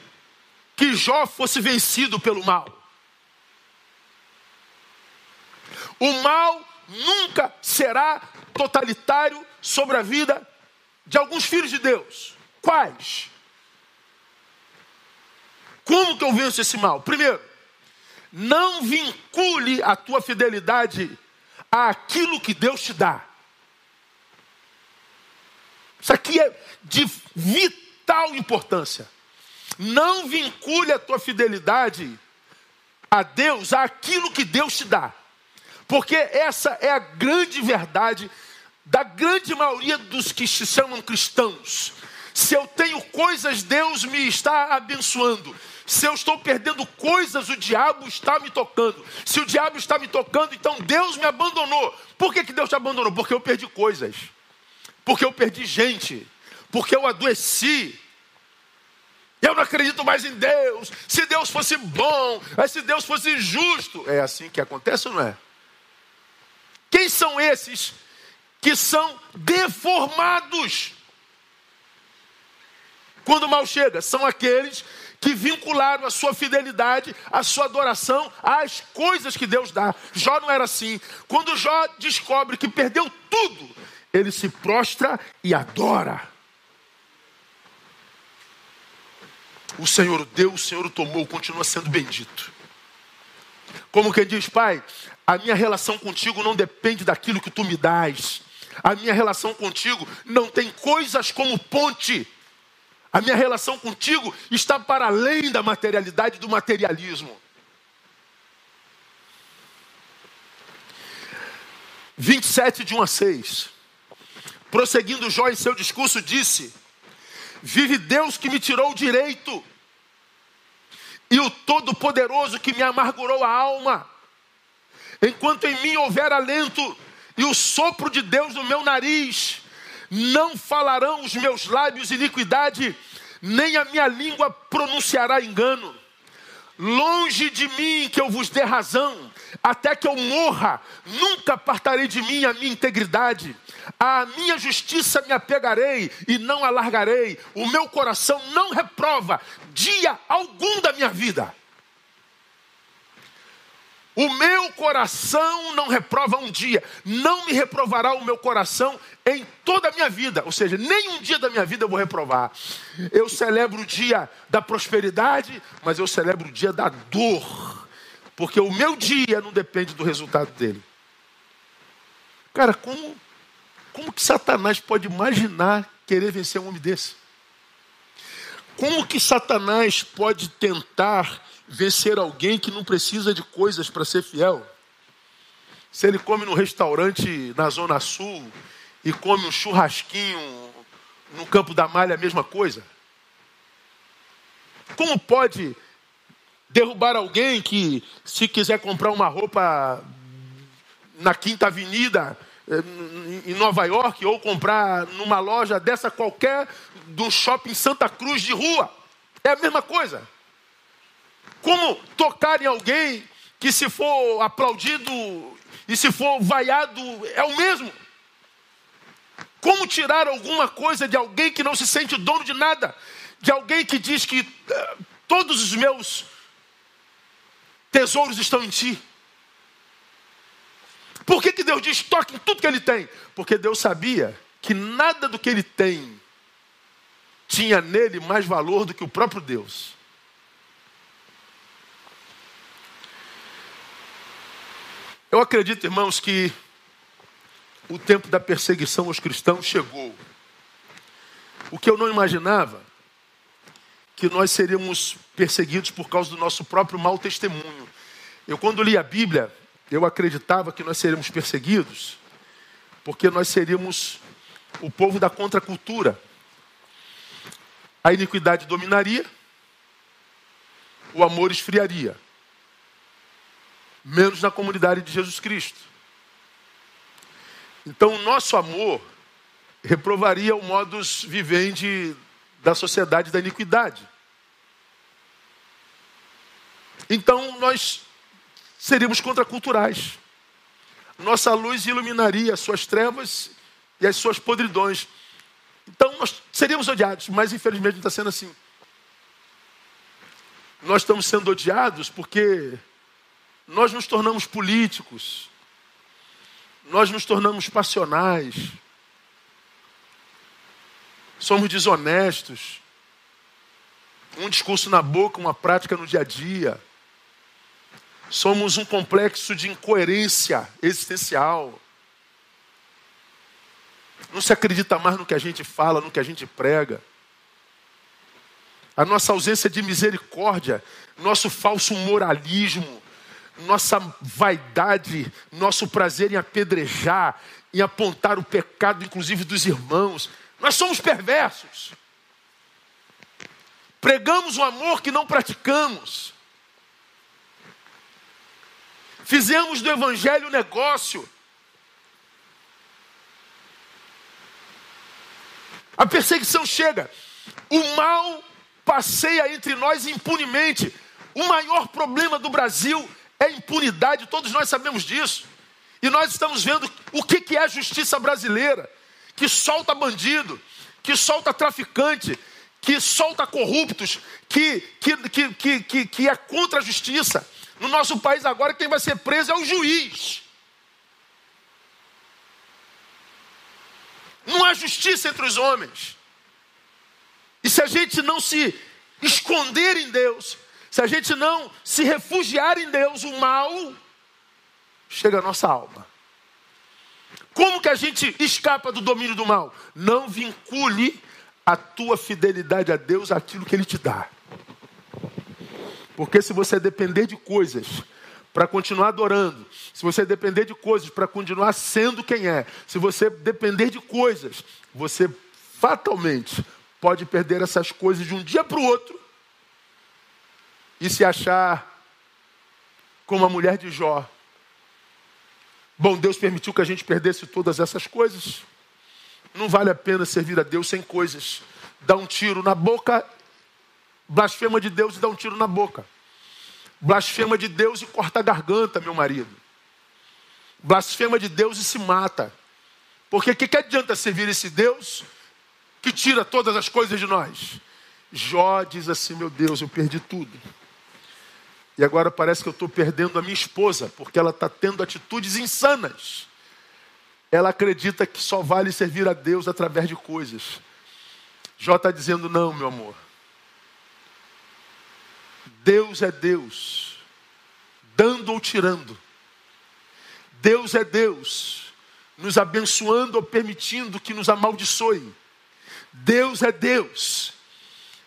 Speaker 1: que Jó fosse vencido pelo mal. O mal nunca será totalitário sobre a vida de alguns filhos de Deus. Quais? Como que eu venço esse mal? Primeiro, não vincule a tua fidelidade àquilo que Deus te dá. Isso aqui é de vital importância. Não vincule a tua fidelidade a Deus àquilo que Deus te dá. Porque essa é a grande verdade da grande maioria dos que se chamam cristãos. Se eu tenho coisas, Deus me está abençoando. Se eu estou perdendo coisas, o diabo está me tocando. Se o diabo está me tocando, então Deus me abandonou. Por que, que Deus te abandonou? Porque eu perdi coisas. Porque eu perdi gente. Porque eu adoeci. Eu não acredito mais em Deus. Se Deus fosse bom, se Deus fosse justo. É assim que acontece ou não é? Quem são esses que são deformados? Quando o mal chega, são aqueles que vincularam a sua fidelidade, a sua adoração às coisas que Deus dá. Jó não era assim. Quando Jó descobre que perdeu tudo, ele se prostra e adora. O Senhor deu, o Senhor tomou, continua sendo bendito. Como quem diz, Pai, a minha relação contigo não depende daquilo que tu me dás. A minha relação contigo não tem coisas como ponte. A minha relação contigo está para além da materialidade do materialismo. 27 de 1 a 6. Prosseguindo Jó em seu discurso, disse: Vive Deus que me tirou o direito, e o Todo-Poderoso que me amargurou a alma. Enquanto em mim houver alento, e o sopro de Deus no meu nariz, não falarão os meus lábios iniquidade, nem a minha língua pronunciará engano. Longe de mim que eu vos dê razão, até que eu morra, nunca apartarei de mim a minha integridade. A minha justiça me apegarei e não alargarei. O meu coração não reprova dia algum da minha vida. O meu coração não reprova um dia, não me reprovará o meu coração em toda a minha vida, ou seja, nem um dia da minha vida eu vou reprovar. Eu celebro o dia da prosperidade, mas eu celebro o dia da dor, porque o meu dia não depende do resultado dele. Cara, como, como que Satanás pode imaginar querer vencer um homem desse? Como que Satanás pode tentar vencer alguém que não precisa de coisas para ser fiel. Se ele come no restaurante na Zona Sul e come um churrasquinho no Campo da Malha, a mesma coisa. Como pode derrubar alguém que, se quiser comprar uma roupa na Quinta Avenida, eh, em Nova York, ou comprar numa loja dessa qualquer, do shopping Santa Cruz de rua, é a mesma coisa. Como tocar em alguém que, se for aplaudido e se for vaiado, é o mesmo? Como tirar alguma coisa de alguém que não se sente dono de nada? De alguém que diz que uh, todos os meus tesouros estão em ti? Por que, que Deus diz toque em tudo que ele tem? Porque Deus sabia que nada do que ele tem tinha nele mais valor do que o próprio Deus. Eu acredito, irmãos, que o tempo da perseguição aos cristãos chegou. O que eu não imaginava, que nós seríamos perseguidos por causa do nosso próprio mau testemunho. Eu, quando li a Bíblia, eu acreditava que nós seríamos perseguidos, porque nós seríamos o povo da contracultura. A iniquidade dominaria, o amor esfriaria menos na comunidade de Jesus Cristo. Então, o nosso amor reprovaria o modus vivendi da sociedade da iniquidade. Então, nós seríamos contraculturais. Nossa luz iluminaria as suas trevas e as suas podridões. Então, nós seríamos odiados, mas infelizmente não está sendo assim. Nós estamos sendo odiados porque nós nos tornamos políticos, nós nos tornamos passionais, somos desonestos, um discurso na boca, uma prática no dia a dia. Somos um complexo de incoerência existencial. Não se acredita mais no que a gente fala, no que a gente prega. A nossa ausência de misericórdia, nosso falso moralismo, nossa vaidade, nosso prazer em apedrejar, em apontar o pecado, inclusive dos irmãos. Nós somos perversos. Pregamos o amor que não praticamos. Fizemos do Evangelho negócio. A perseguição chega. O mal passeia entre nós impunemente. O maior problema do Brasil é impunidade, todos nós sabemos disso. E nós estamos vendo o que é a justiça brasileira, que solta bandido, que solta traficante, que solta corruptos, que, que, que, que, que, é contra a justiça. No nosso país agora, quem vai ser preso é o juiz. Não há justiça entre os homens. E se a gente não se esconder em Deus, se a gente não se refugiar em Deus, o mal chega à nossa alma. Como que a gente escapa do domínio do mal? Não vincule a tua fidelidade a Deus àquilo que Ele te dá. Porque se você depender de coisas para continuar adorando, se você depender de coisas para continuar sendo quem é, se você depender de coisas, você fatalmente pode perder essas coisas de um dia para o outro e se achar como a mulher de Jó. Bom, Deus permitiu que a gente perdesse todas essas coisas. Não vale a pena servir a Deus sem coisas. Dá um tiro na boca, blasfema de Deus e dá um tiro na boca. Blasfema de Deus e corta a garganta, meu marido. Blasfema de Deus e se mata. Porque o que, que adianta servir esse Deus que tira todas as coisas de nós? Jó diz assim: Meu Deus, eu perdi tudo. E agora parece que eu estou perdendo a minha esposa, porque ela está tendo atitudes insanas. Ela acredita que só vale servir a Deus através de coisas. Jó está dizendo: Não, meu amor. Deus é Deus, dando ou tirando. Deus é Deus, nos abençoando ou permitindo que nos amaldiçoe. Deus é Deus.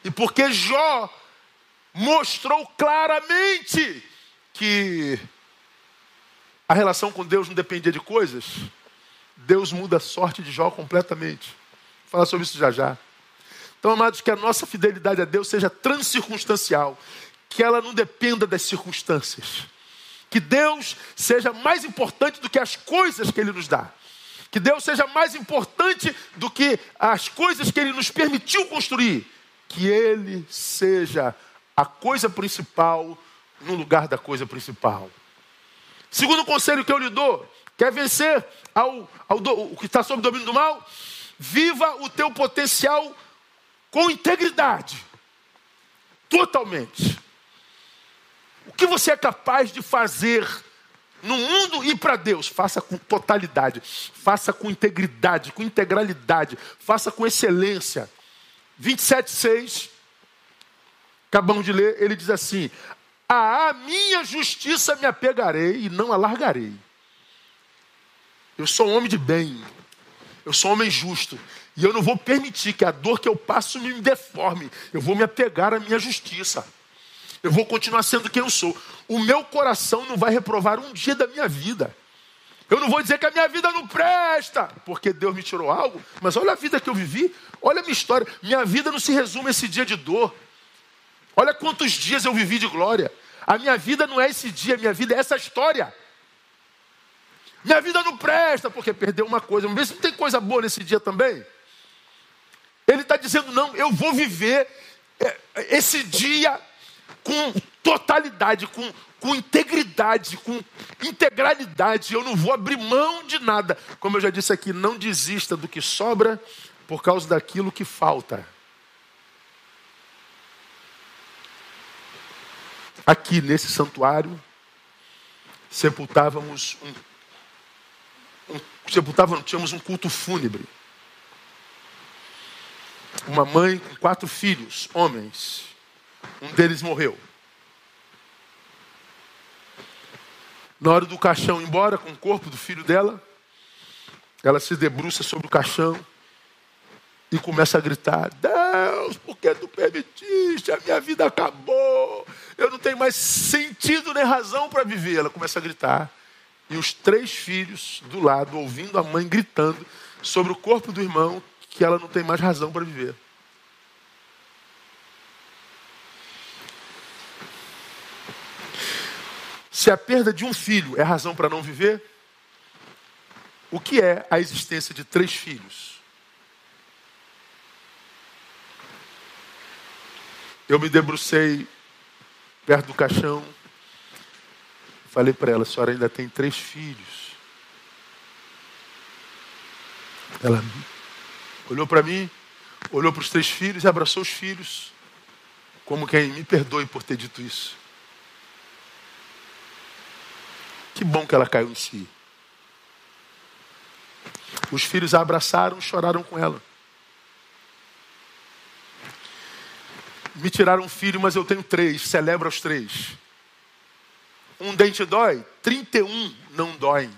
Speaker 1: E porque Jó mostrou claramente que a relação com Deus não dependia de coisas, Deus muda a sorte de Jó completamente. Vou falar sobre isso já já. Então, amados, que a nossa fidelidade a Deus seja transcircunstancial, que ela não dependa das circunstâncias. Que Deus seja mais importante do que as coisas que Ele nos dá. Que Deus seja mais importante do que as coisas que Ele nos permitiu construir. Que Ele seja a coisa principal no lugar da coisa principal. Segundo conselho que eu lhe dou: quer vencer ao, ao do, o que está sob o domínio do mal? Viva o teu potencial com integridade. Totalmente. O que você é capaz de fazer no mundo e para Deus, faça com totalidade, faça com integridade, com integralidade, faça com excelência. 27,6 acabamos de ler, ele diz assim: A minha justiça me apegarei e não a largarei. Eu sou um homem de bem, eu sou um homem justo, e eu não vou permitir que a dor que eu passo me deforme. Eu vou me apegar à minha justiça. Eu vou continuar sendo quem eu sou. O meu coração não vai reprovar um dia da minha vida. Eu não vou dizer que a minha vida não presta, porque Deus me tirou algo, mas olha a vida que eu vivi, olha a minha história. Minha vida não se resume a esse dia de dor. Olha quantos dias eu vivi de glória. A minha vida não é esse dia, a minha vida é essa história. Minha vida não presta porque perdeu uma coisa. Vamos ver se não tem coisa boa nesse dia também. Ele está dizendo: não, eu vou viver é, esse dia com totalidade, com, com integridade, com integralidade. Eu não vou abrir mão de nada. Como eu já disse aqui, não desista do que sobra por causa daquilo que falta. Aqui nesse santuário, sepultávamos um, um sepultávamos, tínhamos um culto fúnebre. Uma mãe com quatro filhos, homens. Um deles morreu. Na hora do caixão ir embora com o corpo do filho dela, ela se debruça sobre o caixão e começa a gritar: Deus, por que tu permitiste? A minha vida acabou. Eu não tenho mais sentido nem razão para viver. Ela começa a gritar. E os três filhos do lado, ouvindo a mãe gritando sobre o corpo do irmão, que ela não tem mais razão para viver. Se a perda de um filho é razão para não viver, o que é a existência de três filhos? Eu me debrucei perto do caixão. Falei para ela, a senhora ainda tem três filhos. Ela olhou para mim, olhou para os três filhos e abraçou os filhos, como quem me perdoe por ter dito isso. Que bom que ela caiu em si. Os filhos a abraçaram e choraram com ela. Me tiraram um filho, mas eu tenho três. Celebra os três. Um dente dói, 31 não dói.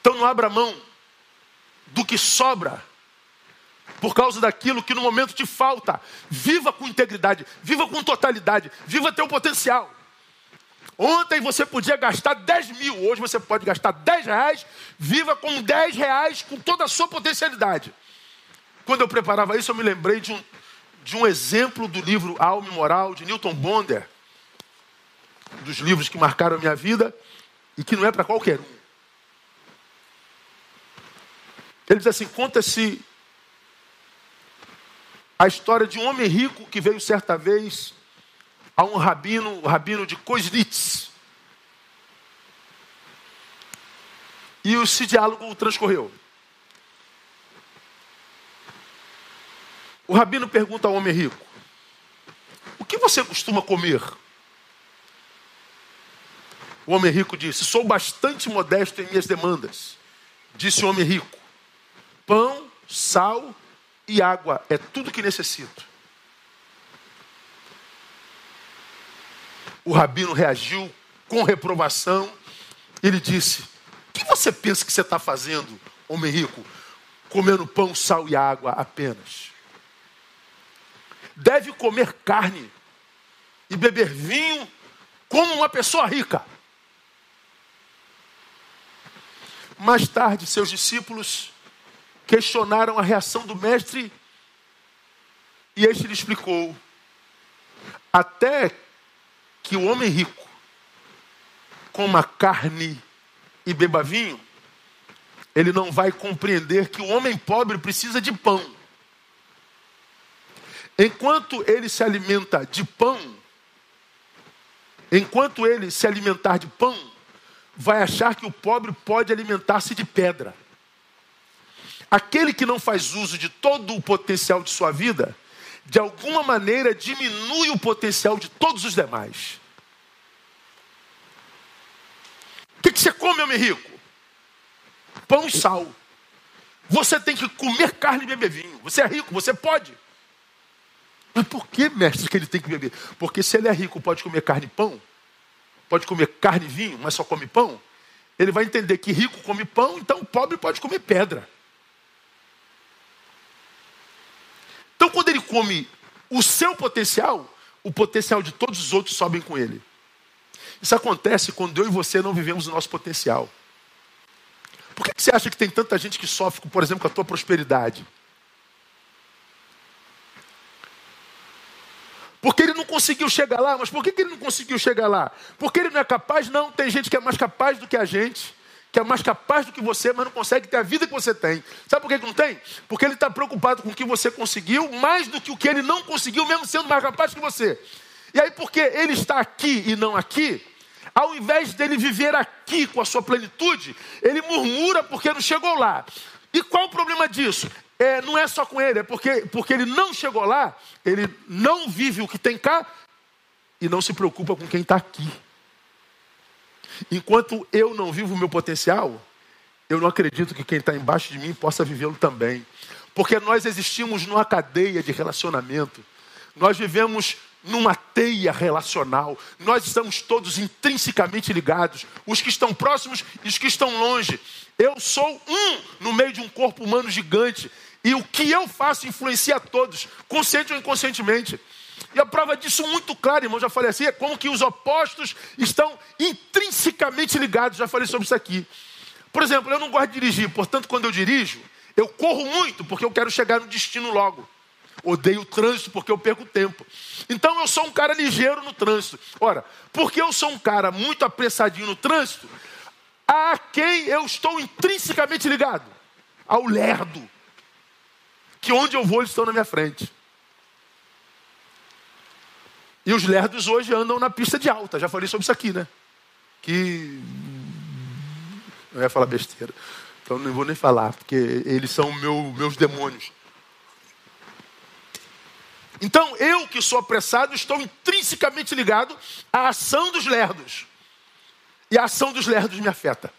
Speaker 1: Então não abra mão do que sobra por causa daquilo que no momento te falta. Viva com integridade, viva com totalidade, viva teu potencial. Ontem você podia gastar 10 mil, hoje você pode gastar 10 reais, viva com 10 reais com toda a sua potencialidade. Quando eu preparava isso, eu me lembrei de um, de um exemplo do livro Alma e Moral, de Newton Bonder, um dos livros que marcaram a minha vida e que não é para qualquer um. Ele diz assim: conta-se a história de um homem rico que veio certa vez a um rabino, o rabino de Koslitz. E esse diálogo transcorreu. O rabino pergunta ao homem rico: O que você costuma comer? O homem rico disse: Sou bastante modesto em minhas demandas. Disse o homem rico: Pão, sal e água é tudo que necessito. O rabino reagiu com reprovação. Ele disse: O que você pensa que você está fazendo, homem rico? Comendo pão, sal e água apenas deve comer carne e beber vinho como uma pessoa rica. Mais tarde, seus discípulos questionaram a reação do mestre e este lhe explicou: até que o homem rico coma carne e beba vinho, ele não vai compreender que o homem pobre precisa de pão. Enquanto ele se alimenta de pão, enquanto ele se alimentar de pão, vai achar que o pobre pode alimentar-se de pedra. Aquele que não faz uso de todo o potencial de sua vida, de alguma maneira diminui o potencial de todos os demais. O que, você come, homem rico? Pão e sal. Você tem que comer carne e beber vinho. Você é rico, você pode. Mas por que, mestre, que ele tem que beber? Porque se ele é rico, pode comer carne e pão, pode comer carne e vinho, mas só come pão, ele vai entender que rico come pão, então pobre pode comer pedra. Então, quando ele come o seu potencial, o potencial de todos os outros sobem com ele. Isso acontece quando eu e você não vivemos o nosso potencial. Por que você acha que tem tanta gente que sofre, por exemplo, com a tua prosperidade? Porque ele não conseguiu chegar lá. Mas por que, que ele não conseguiu chegar lá? Porque ele não é capaz? Não, tem gente que é mais capaz do que a gente, que é mais capaz do que você, mas não consegue ter a vida que você tem. Sabe por que, que não tem? Porque ele está preocupado com o que você conseguiu, mais do que o que ele não conseguiu, mesmo sendo mais capaz que você. E aí, porque ele está aqui e não aqui, ao invés dele viver aqui com a sua plenitude, ele murmura porque não chegou lá. E qual o problema disso? É, não é só com ele, é porque, porque ele não chegou lá, ele não vive o que tem cá e não se preocupa com quem está aqui. Enquanto eu não vivo o meu potencial, eu não acredito que quem está embaixo de mim possa vivê-lo também. Porque nós existimos numa cadeia de relacionamento. Nós vivemos numa teia relacional. Nós estamos todos intrinsecamente ligados, os que estão próximos e os que estão longe. Eu sou um no meio de um corpo humano gigante. E o que eu faço influencia a todos, consciente ou inconscientemente. E a prova disso muito clara, irmão, já falei assim, é como que os opostos estão intrinsecamente ligados, já falei sobre isso aqui. Por exemplo, eu não gosto de dirigir, portanto, quando eu dirijo, eu corro muito porque eu quero chegar no destino logo. Odeio o trânsito porque eu perco tempo. Então eu sou um cara ligeiro no trânsito. Ora, porque eu sou um cara muito apressadinho no trânsito, a quem eu estou intrinsecamente ligado? Ao lerdo que onde eu vou eles estão na minha frente. E os lerdos hoje andam na pista de alta. Já falei sobre isso aqui, né? Que Não ia falar besteira. Então não vou nem falar, porque eles são meu, meus demônios. Então eu que sou apressado estou intrinsecamente ligado à ação dos lerdos. E a ação dos lerdos me afeta.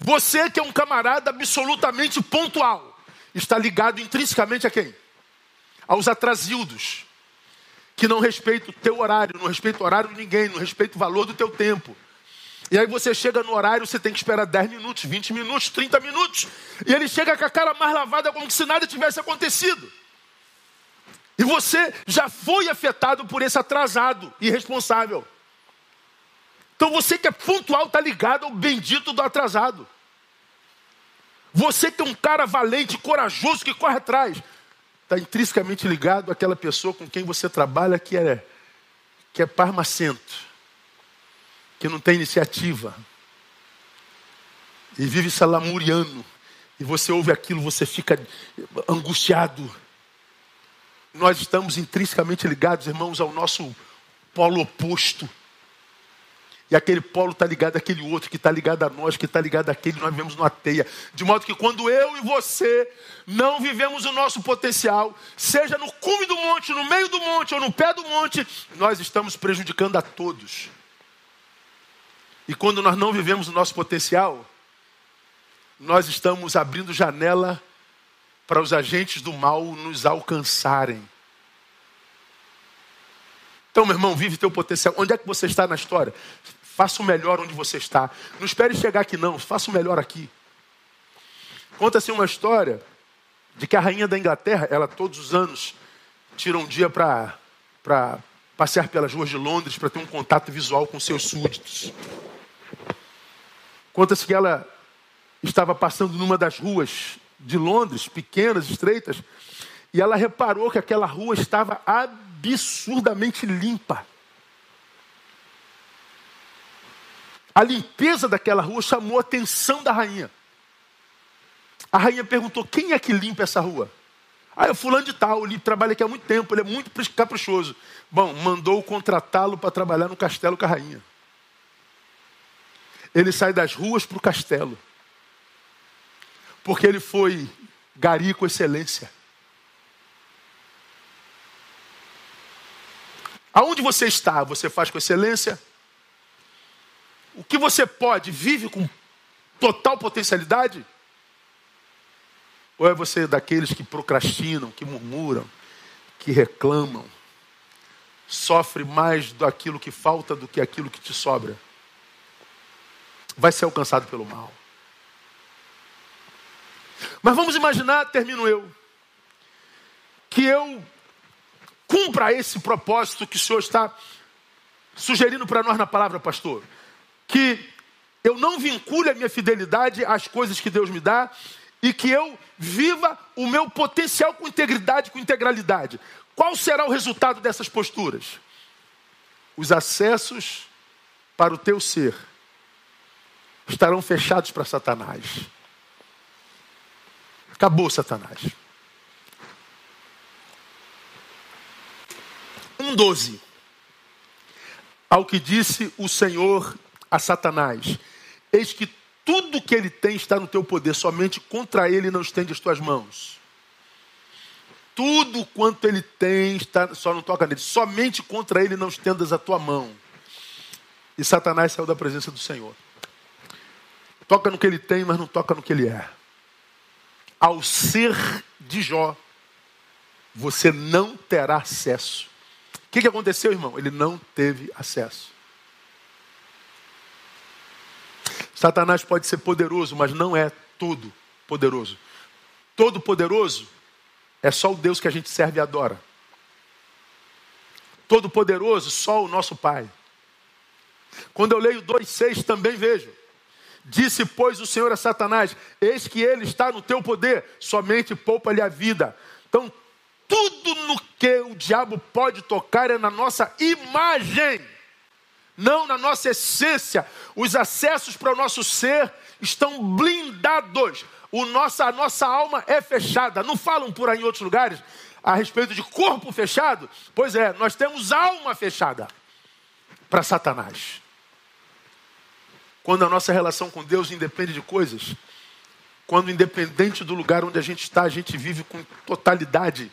Speaker 1: Você que é um camarada absolutamente pontual, está ligado intrinsecamente a quem? Aos atrasildos, que não respeitam o teu horário, não respeitam o horário de ninguém, não respeitam o valor do teu tempo. E aí você chega no horário, você tem que esperar 10 minutos, 20 minutos, 30 minutos. E ele chega com a cara mais lavada, como se nada tivesse acontecido. E você já foi afetado por esse atrasado, irresponsável. Então você que é pontual está ligado ao bendito do atrasado. Você que é um cara valente, corajoso, que corre atrás, está intrinsecamente ligado àquela pessoa com quem você trabalha que é, que é parmacento que não tem iniciativa e vive se lamuriando, e você ouve aquilo, você fica angustiado. Nós estamos intrinsecamente ligados, irmãos, ao nosso polo oposto. E aquele polo está ligado àquele outro, que está ligado a nós, que está ligado àquele, nós vivemos numa teia. De modo que quando eu e você não vivemos o nosso potencial, seja no cume do monte, no meio do monte ou no pé do monte, nós estamos prejudicando a todos. E quando nós não vivemos o nosso potencial, nós estamos abrindo janela para os agentes do mal nos alcançarem. Então, meu irmão, vive teu potencial. Onde é que você está na história? Faça o melhor onde você está. Não espere chegar aqui, não. Faça o melhor aqui. Conta-se uma história de que a rainha da Inglaterra, ela todos os anos tira um dia para passear pelas ruas de Londres para ter um contato visual com seus súditos. Conta-se que ela estava passando numa das ruas de Londres, pequenas, estreitas, e ela reparou que aquela rua estava absurdamente limpa. A limpeza daquela rua chamou a atenção da rainha. A rainha perguntou: quem é que limpa essa rua? Ah, é o fulano de tal, ele trabalha aqui há muito tempo, ele é muito caprichoso. Bom, mandou contratá-lo para trabalhar no castelo com a rainha ele sai das ruas para o castelo. Porque ele foi gari com excelência. Aonde você está, você faz com excelência? O que você pode, vive com total potencialidade? Ou é você daqueles que procrastinam, que murmuram, que reclamam, sofre mais daquilo que falta do que aquilo que te sobra? vai ser alcançado pelo mal. Mas vamos imaginar, termino eu, que eu cumpra esse propósito que o Senhor está sugerindo para nós na palavra, pastor. Que eu não vincule a minha fidelidade às coisas que Deus me dá e que eu viva o meu potencial com integridade, com integralidade. Qual será o resultado dessas posturas? Os acessos para o teu ser estarão fechados para Satanás. Acabou Satanás. 1,12. Ao que disse o Senhor a Satanás: Eis que tudo que ele tem está no teu poder, somente contra ele não estende as tuas mãos. Tudo quanto ele tem está, só não toca nele, somente contra ele não estendas a tua mão. E Satanás saiu da presença do Senhor. Toca no que ele tem, mas não toca no que ele é. Ao ser de Jó, você não terá acesso. O que, que aconteceu, irmão? Ele não teve acesso. Satanás pode ser poderoso, mas não é todo poderoso. Todo poderoso é só o Deus que a gente serve e adora. Todo poderoso, só o nosso Pai. Quando eu leio 2,6 também vejo. Disse, pois, o Senhor a Satanás: Eis que ele está no teu poder, somente poupa-lhe a vida. Então, tudo no que o diabo pode tocar é na nossa imagem, não na nossa essência. Os acessos para o nosso ser estão blindados. O nossa, a nossa alma é fechada. Não falam por aí em outros lugares a respeito de corpo fechado? Pois é, nós temos alma fechada para Satanás. quando a nossa relação com Deus independe de coisas, quando independente do lugar onde a gente está, a gente vive com totalidade.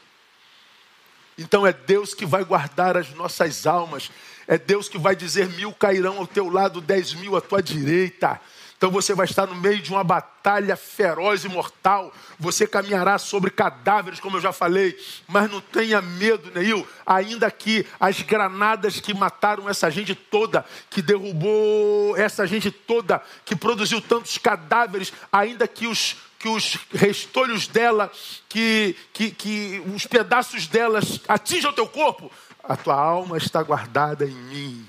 Speaker 1: Então é Deus que vai guardar as nossas almas, é Deus que vai dizer: mil cairão ao teu lado, dez mil à tua direita. Então você vai estar no meio de uma batalha feroz e mortal. Você caminhará sobre cadáveres, como eu já falei. Mas não tenha medo, Neil. Ainda que as granadas que mataram essa gente toda, que derrubou essa gente toda, que produziu tantos cadáveres, ainda que os que os restolhos dela, que, que, que os pedaços delas atinjam o teu corpo, a tua alma está guardada em mim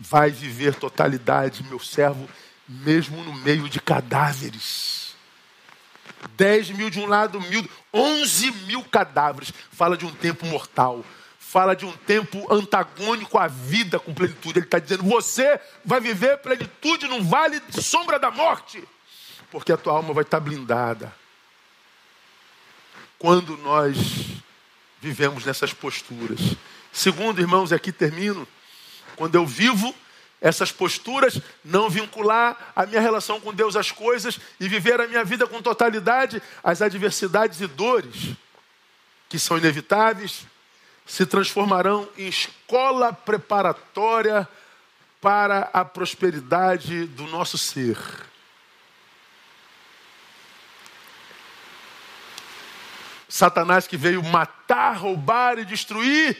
Speaker 1: vai viver totalidade, meu servo, mesmo no meio de cadáveres. Dez mil de um lado, mil, onze mil cadáveres. Fala de um tempo mortal. Fala de um tempo antagônico à vida com plenitude. Ele está dizendo: você vai viver plenitude num vale de sombra da morte, porque a tua alma vai estar blindada. Quando nós vivemos nessas posturas. Segundo, irmãos, aqui termino. Quando eu vivo essas posturas, não vincular a minha relação com Deus às coisas e viver a minha vida com totalidade, as adversidades e dores que são inevitáveis se transformarão em escola preparatória para a prosperidade do nosso ser. Satanás que veio matar, roubar e destruir,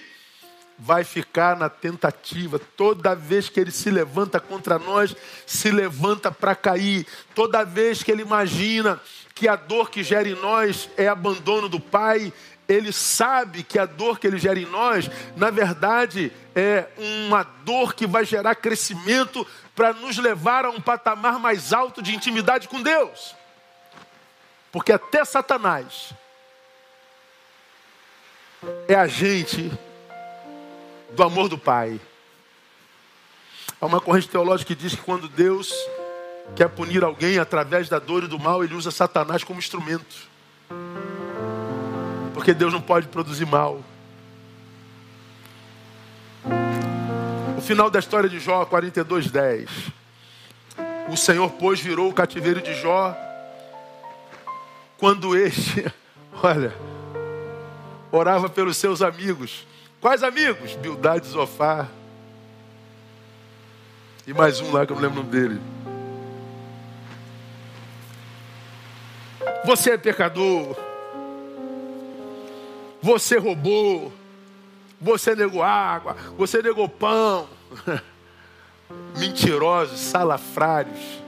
Speaker 1: vai ficar na tentativa. Toda vez que ele se levanta contra nós, se levanta para cair. Toda vez que ele imagina que a dor que gera em nós é abandono do Pai, ele sabe que a dor que ele gera em nós, na verdade, é uma dor que vai gerar crescimento para nos levar a um patamar mais alto de intimidade com Deus. Porque até Satanás é a gente do amor do Pai. Há uma corrente teológica que diz que quando Deus quer punir alguém através da dor e do mal, ele usa Satanás como instrumento. Porque Deus não pode produzir mal. O final da história de Jó, 42, 10. O Senhor, pois, virou o cativeiro de Jó quando este, olha, orava pelos seus amigos. Quais amigos? Bildade Zofar. E mais um lá que eu não lembro nome dele. Você é pecador. Você roubou. Você negou água. Você negou pão. Mentirosos, salafrários.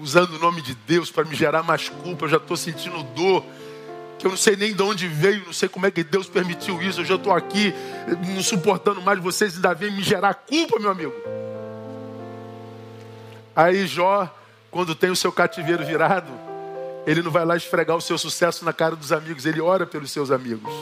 Speaker 1: Usando o nome de Deus para me gerar mais culpa. Eu já estou sentindo dor que eu não sei nem de onde veio, não sei como é que Deus permitiu isso. Eu já estou aqui não suportando mais vocês, ainda vem me gerar culpa, meu amigo. Aí Jó, quando tem o seu cativeiro virado, ele não vai lá esfregar o seu sucesso na cara dos amigos, ele ora pelos seus amigos.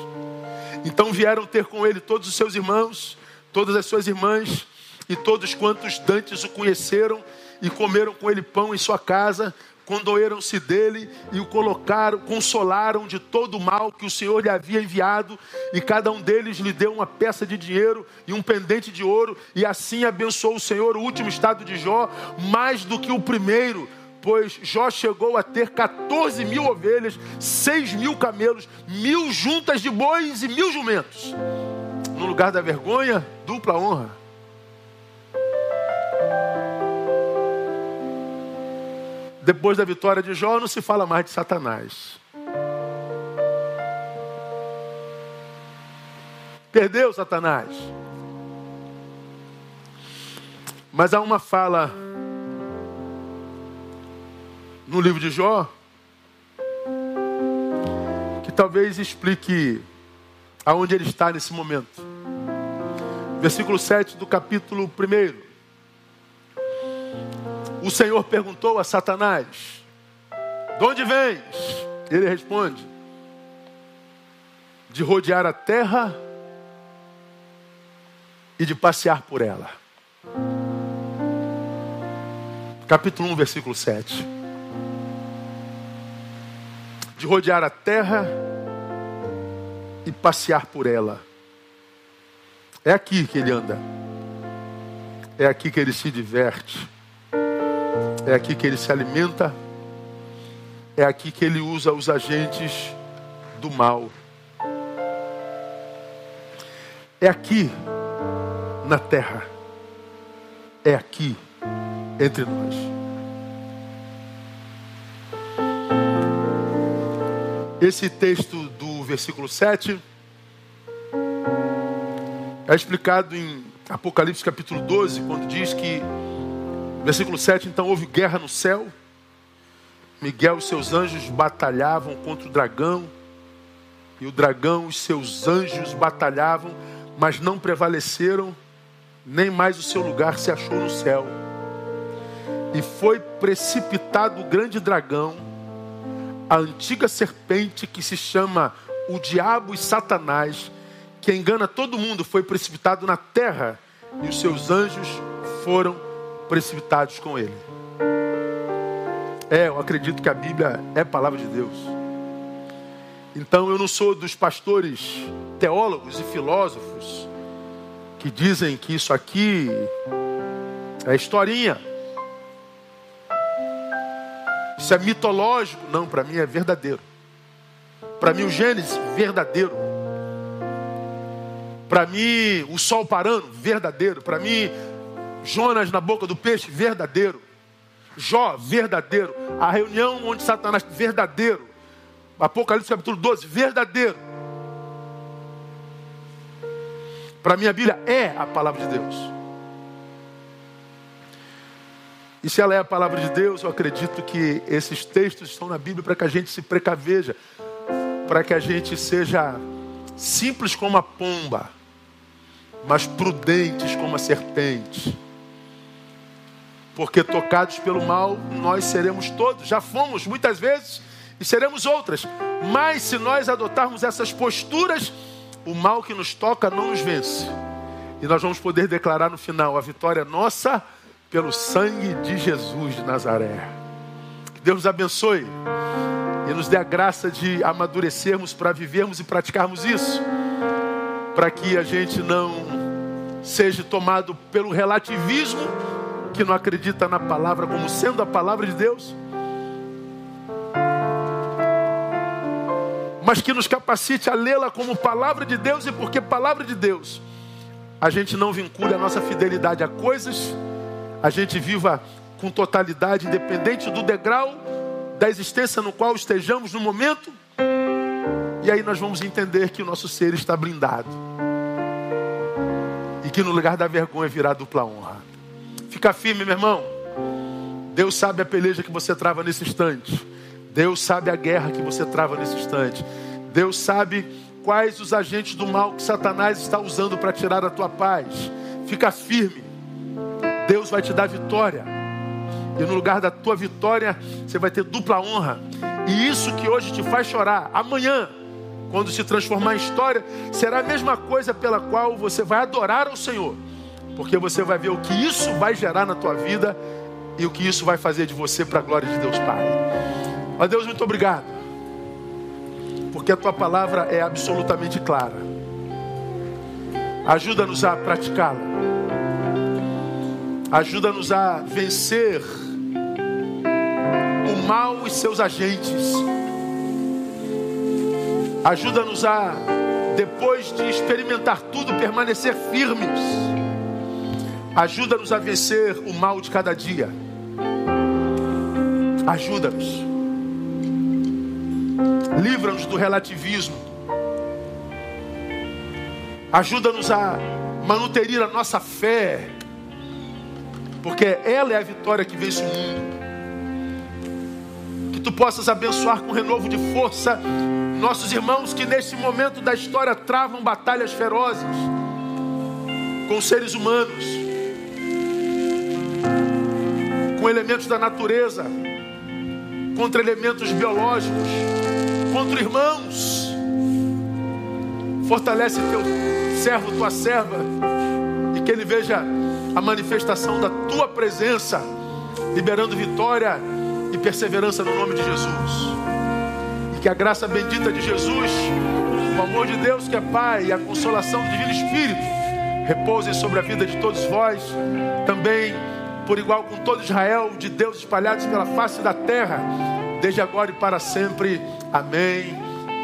Speaker 1: Então vieram ter com ele todos os seus irmãos, todas as suas irmãs e todos quantos dantes o conheceram e comeram com ele pão em sua casa, condoeram-se dele e o colocaram, consolaram de todo o mal que o Senhor lhe havia enviado, e cada um deles lhe deu uma peça de dinheiro e um pendente de ouro, e assim abençoou o Senhor o último estado de Jó, mais do que o primeiro, pois Jó chegou a ter 14 mil ovelhas, 6 mil camelos, mil juntas de bois e mil jumentos. No lugar da vergonha, dupla honra. Depois da vitória de Jó, não se fala mais de Satanás. Perdeu Satanás. Mas há uma fala no livro de Jó que talvez explique aonde ele está nesse momento. Versículo 7 do capítulo 1. O Senhor perguntou a Satanás: De onde vens? Ele responde: De rodear a terra e de passear por ela. Capítulo 1, versículo 7. De rodear a terra e passear por ela. É aqui que ele anda. É aqui que ele se diverte. É aqui que ele se alimenta. É aqui que ele usa os agentes do mal. É aqui na terra. É aqui entre nós. Esse texto do versículo 7 é explicado em Apocalipse capítulo 12, quando diz que, versículo 7, então houve guerra no céu. Miguel e seus anjos batalhavam contra o dragão, e o dragão e seus anjos batalhavam, mas não prevaleceram, nem mais o seu lugar se achou no céu. E foi precipitado o grande dragão, a antiga serpente que se chama o diabo e Satanás, que engana todo mundo, foi precipitado na terra e os seus anjos foram precipitados com ele. É, eu acredito que a Bíblia é palavra de Deus. Então eu não sou dos pastores teólogos e filósofos que dizem que isso aqui é historinha. Isso é mitológico. Não, para mim é verdadeiro. Para mim o Gênesis, verdadeiro. Para mim, o sol parando, verdadeiro. Para mim, Jonas na boca do peixe, verdadeiro. Jó, verdadeiro. A reunião onde Satanás, verdadeiro. Apocalipse capítulo 12, verdadeiro. Para mim, a Bíblia é a palavra de Deus. E se ela é a palavra de Deus, eu acredito que esses textos estão na Bíblia para que a gente se precaveja, para que a gente seja simples como a pomba mas prudentes como a serpente. Porque tocados pelo mal, nós seremos todos, já fomos muitas vezes e seremos outras. Mas se nós adotarmos essas posturas, o mal que nos toca não nos vence. E nós vamos poder declarar no final a vitória nossa pelo sangue de Jesus de Nazaré. Que Deus nos abençoe e nos dê a graça de amadurecermos para vivermos e praticarmos isso para que a gente não seja tomado pelo relativismo que não acredita na palavra como sendo a palavra de Deus, mas que nos capacite a lê-la como palavra de Deus e porque palavra de Deus, a gente não vincule a nossa fidelidade a coisas, a gente viva com totalidade, independente do degrau da existência no qual estejamos no momento e aí nós vamos entender que o nosso ser está blindado. E que no lugar da vergonha virá dupla honra. Fica firme, meu irmão. Deus sabe a peleja que você trava nesse instante. Deus sabe a guerra que você trava nesse instante. Deus sabe quais os agentes do mal que Satanás está usando para tirar a tua paz. Fica firme. Deus vai te dar vitória. E no lugar da tua vitória, você vai ter dupla honra. E isso que hoje te faz chorar, amanhã quando se transformar em história, será a mesma coisa pela qual você vai adorar ao Senhor. Porque você vai ver o que isso vai gerar na tua vida e o que isso vai fazer de você para a glória de Deus Pai. Ó Deus, muito obrigado. Porque a tua palavra é absolutamente clara. Ajuda-nos a praticá-la. Ajuda-nos a vencer o mal e seus agentes Ajuda-nos a, depois de experimentar tudo, permanecer firmes. Ajuda-nos a vencer o mal de cada dia. Ajuda-nos. Livra-nos do relativismo. Ajuda-nos a manuterir a nossa fé. Porque ela é a vitória que vence o mundo. Que tu possas abençoar com renovo de força nossos irmãos que nesse momento da história travam batalhas ferozes com seres humanos, com elementos da natureza, contra elementos biológicos, contra irmãos. Fortalece teu servo, tua serva, e que ele veja a manifestação da tua presença, liberando vitória e perseverança no nome de Jesus. Que a graça bendita de Jesus, o amor de Deus que é Pai e a consolação do Divino Espírito repousem sobre a vida de todos vós, também por igual com todo Israel, de Deus espalhados pela face da terra, desde agora e para sempre. Amém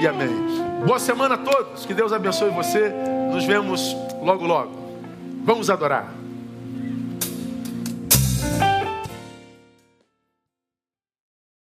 Speaker 1: e amém. Boa semana a todos, que Deus abençoe você. Nos vemos logo, logo. Vamos adorar.